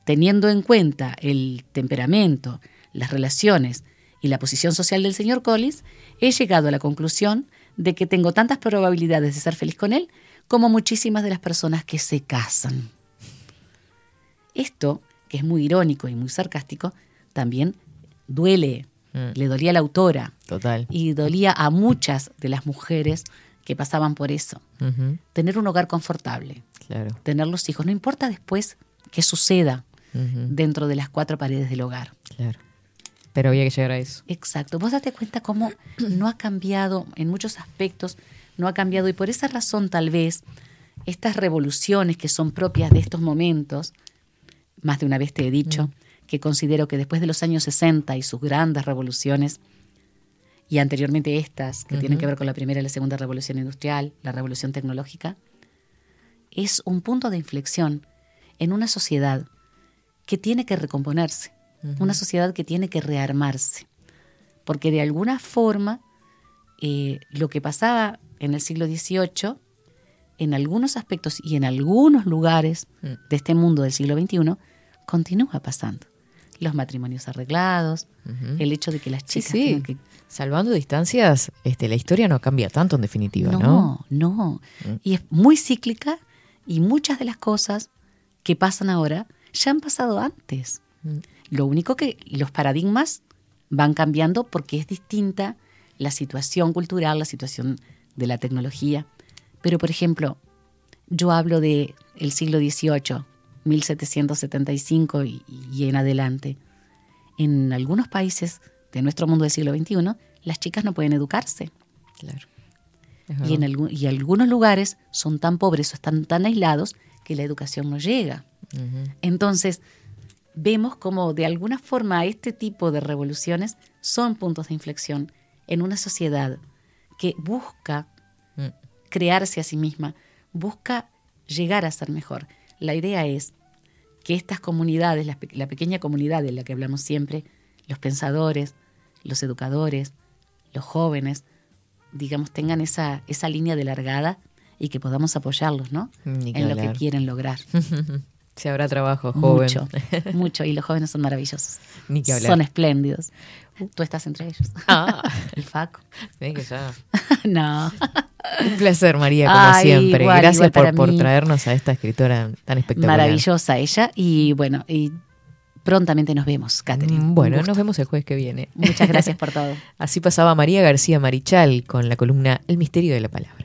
teniendo en cuenta el temperamento, las relaciones y la posición social del señor Collins, he llegado a la conclusión de que tengo tantas probabilidades de ser feliz con él como muchísimas de las personas que se casan. Esto, que es muy irónico y muy sarcástico, también duele. Mm. Le dolía a la autora Total. y dolía a muchas de las mujeres que pasaban por eso. Tener un hogar confortable, Claro. tener los hijos, no importa después qué suceda dentro de las cuatro paredes del hogar. Claro. Pero había que llegar a eso. Exacto. Vos date cuenta cómo no ha cambiado en muchos aspectos, no ha cambiado y por esa razón tal vez estas revoluciones que son propias de estos momentos, más de una vez te he dicho, que considero que después de los años 60 y sus grandes revoluciones, y anteriormente estas, que tienen que ver con la primera y la segunda revolución industrial, la revolución tecnológica, es un punto de inflexión en una sociedad que tiene que recomponerse, una sociedad que tiene que rearmarse, porque de alguna forma eh, lo que pasaba en el siglo XVIII, en algunos aspectos y en algunos lugares Mm. de este mundo del siglo XXI, continúa pasando. Los matrimonios arreglados, el hecho de que las chicas sí. que Salvando distancias, este, la historia no cambia tanto en definitiva, ¿no? No, no. Mm. Y es muy cíclica y muchas de las cosas que pasan ahora ya han pasado antes. Mm. Lo único que los paradigmas van cambiando porque es distinta la situación cultural, la situación de la tecnología. Pero, por ejemplo, yo hablo de el siglo XVIII, 1775 y, y en adelante. En algunos países de nuestro mundo del siglo XXI, las chicas no pueden educarse. Claro. Y en algu- y algunos lugares son tan pobres o están tan aislados que la educación no llega. Entonces, vemos como de alguna forma este tipo de revoluciones son puntos de inflexión en una sociedad que busca Mm. crearse a sí misma, busca llegar a ser mejor. La idea es que estas comunidades, la, pe- la pequeña comunidad de la que hablamos siempre, los pensadores, los educadores, los jóvenes, digamos, tengan esa, esa línea de largada y que podamos apoyarlos, ¿no? En lo que quieren lograr. Se habrá trabajo, joven. Mucho, mucho. Y los jóvenes son maravillosos. Ni que hablar. Son espléndidos. Tú estás entre ellos. Ah. El Faco. Ven que ya. no. Un placer, María, como Ay, siempre. igual, Gracias igual por, por traernos a esta escritora tan espectacular. Maravillosa ella. Y bueno, y prontamente nos vemos, Catherine. Mm, Un Bueno, nos vemos el jueves que viene. Muchas gracias por todo. Así pasaba María García Marichal con la columna El misterio de la palabra.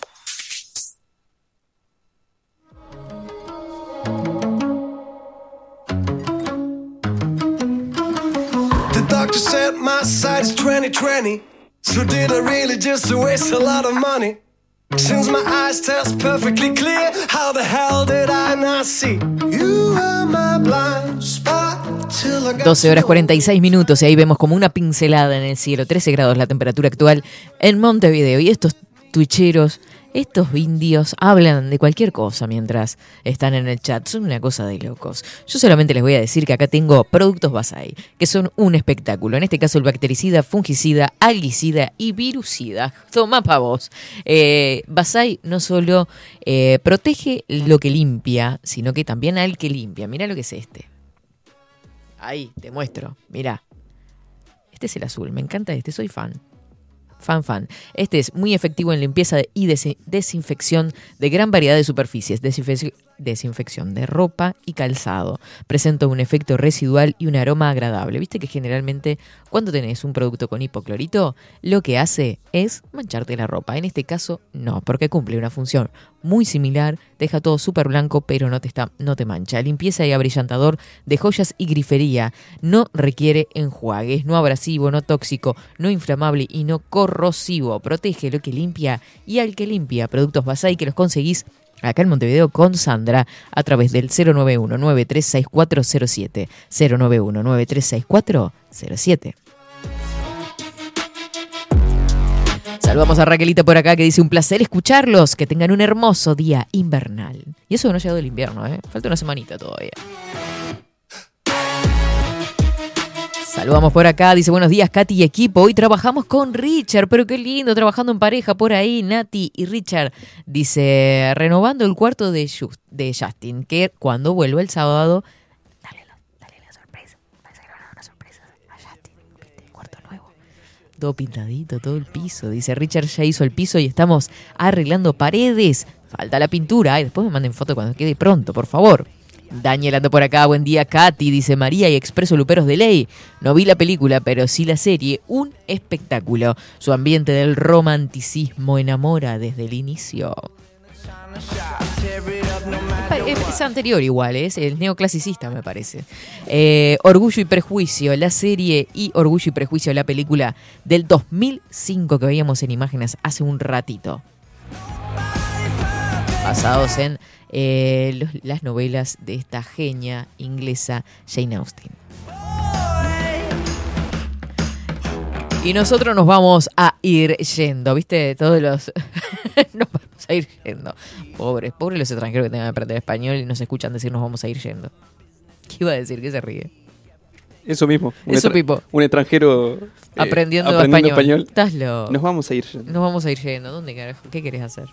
2020. So did I really just waste a lot of money? Since my eyes test perfectly clear, how the hell did I not see? You were my blind spot till I got 12 horas to know 46 minutos y ahí vemos como una pincelada en el cielo, 13 grados la temperatura actual en Montevideo. Y estos twitcheros, estos indios hablan de cualquier cosa mientras están en el chat. Son una cosa de locos. Yo solamente les voy a decir que acá tengo productos Basai, que son un espectáculo. En este caso el bactericida, fungicida, algicida y virucida. Toma pa' vos. Eh, Basai no solo eh, protege lo que limpia, sino que también al que limpia. Mira lo que es este. Ahí, te muestro. Mira. Este es el azul. Me encanta este. Soy fan. Fan, fan. Este es muy efectivo en limpieza y des- desinfección de gran variedad de superficies. Desinfec- desinfección de ropa y calzado. Presenta un efecto residual y un aroma agradable. Viste que generalmente cuando tenés un producto con hipoclorito, lo que hace es mancharte la ropa. En este caso, no, porque cumple una función muy similar. Deja todo súper blanco, pero no te, está, no te mancha. Limpieza y abrillantador de joyas y grifería. No requiere enjuagues, no abrasivo, no tóxico, no inflamable y no corrosivo. Protege lo que limpia y al que limpia. Productos Basay que los conseguís acá en Montevideo con Sandra a través del 091-936407. 091-936407. Saludamos a Raquelita por acá que dice un placer escucharlos, que tengan un hermoso día invernal. Y eso no ha llegado el invierno, ¿eh? Falta una semanita todavía. Saludamos por acá, dice buenos días Katy y equipo. Hoy trabajamos con Richard, pero qué lindo, trabajando en pareja por ahí, Nati y Richard. Dice, renovando el cuarto de, de Justin, que cuando vuelva el sábado, dale, la- dale la sorpresa. Parece que le van a dar una sorpresa a Justin, ¿viste? Cuarto nuevo. Todo pintadito, todo el piso. Dice, Richard ya hizo el piso y estamos arreglando paredes. Falta la pintura. Y después me manden foto cuando quede pronto, por favor. Daniel anda por acá, buen día Katy, dice María y Expreso Luperos de Ley. No vi la película, pero sí la serie, un espectáculo. Su ambiente del romanticismo enamora desde el inicio. Es, anterior igual, es el neoclasicista me parece. Eh, Orgullo y Prejuicio, la serie y Orgullo y Prejuicio, la película del 2005 que veíamos en imágenes hace un ratito. Basados en eh, las novelas de esta genia inglesa Jane Austen. Y nosotros nos vamos a ir yendo, ¿viste? Todos los... nos vamos a ir yendo. Pobres, pobres los extranjeros que tengan que aprender español y nos escuchan decir nos vamos a ir yendo. ¿Qué iba a decir? ¿Qué se ríe? Eso mismo. Un, Eso mismo. un extranjero eh, aprendiendo, aprendiendo español. Estás loco. Nos vamos a ir. yendo. Nos vamos a ir yendo. ¿Dónde carajo? ¿Qué querés hacer?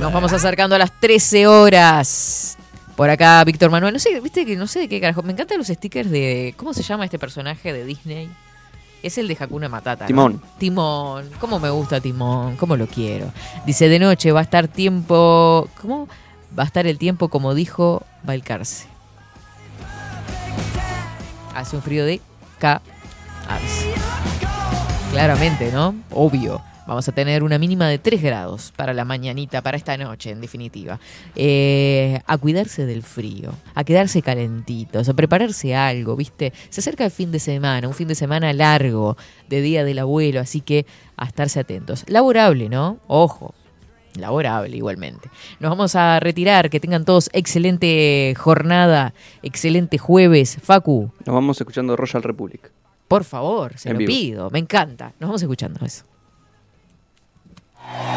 Nos vamos acercando a las 13 horas. Por acá, Víctor Manuel. No sé, viste que no sé de qué carajo. Me encantan los stickers de. ¿Cómo se llama este personaje de Disney? Es el de Hakuna Matata. ¿no? Timón. Timón. ¿Cómo me gusta Timón? ¿Cómo lo quiero? Dice, de noche va a estar tiempo. ¿Cómo? Va a estar el tiempo como dijo Balcarce. Hace un frío de K. Claramente, ¿no? Obvio. Vamos a tener una mínima de 3 grados para la mañanita, para esta noche, en definitiva. Eh, a cuidarse del frío, a quedarse calentitos, a prepararse algo, ¿viste? Se acerca el fin de semana, un fin de semana largo, de Día del Abuelo, así que a estarse atentos. Laborable, ¿no? Ojo, laborable igualmente. Nos vamos a retirar, que tengan todos excelente jornada, excelente jueves. Facu, Nos vamos escuchando Royal Republic. por favor, se En lo vivo. pido, me encanta. Nos vamos escuchando eso. Ah!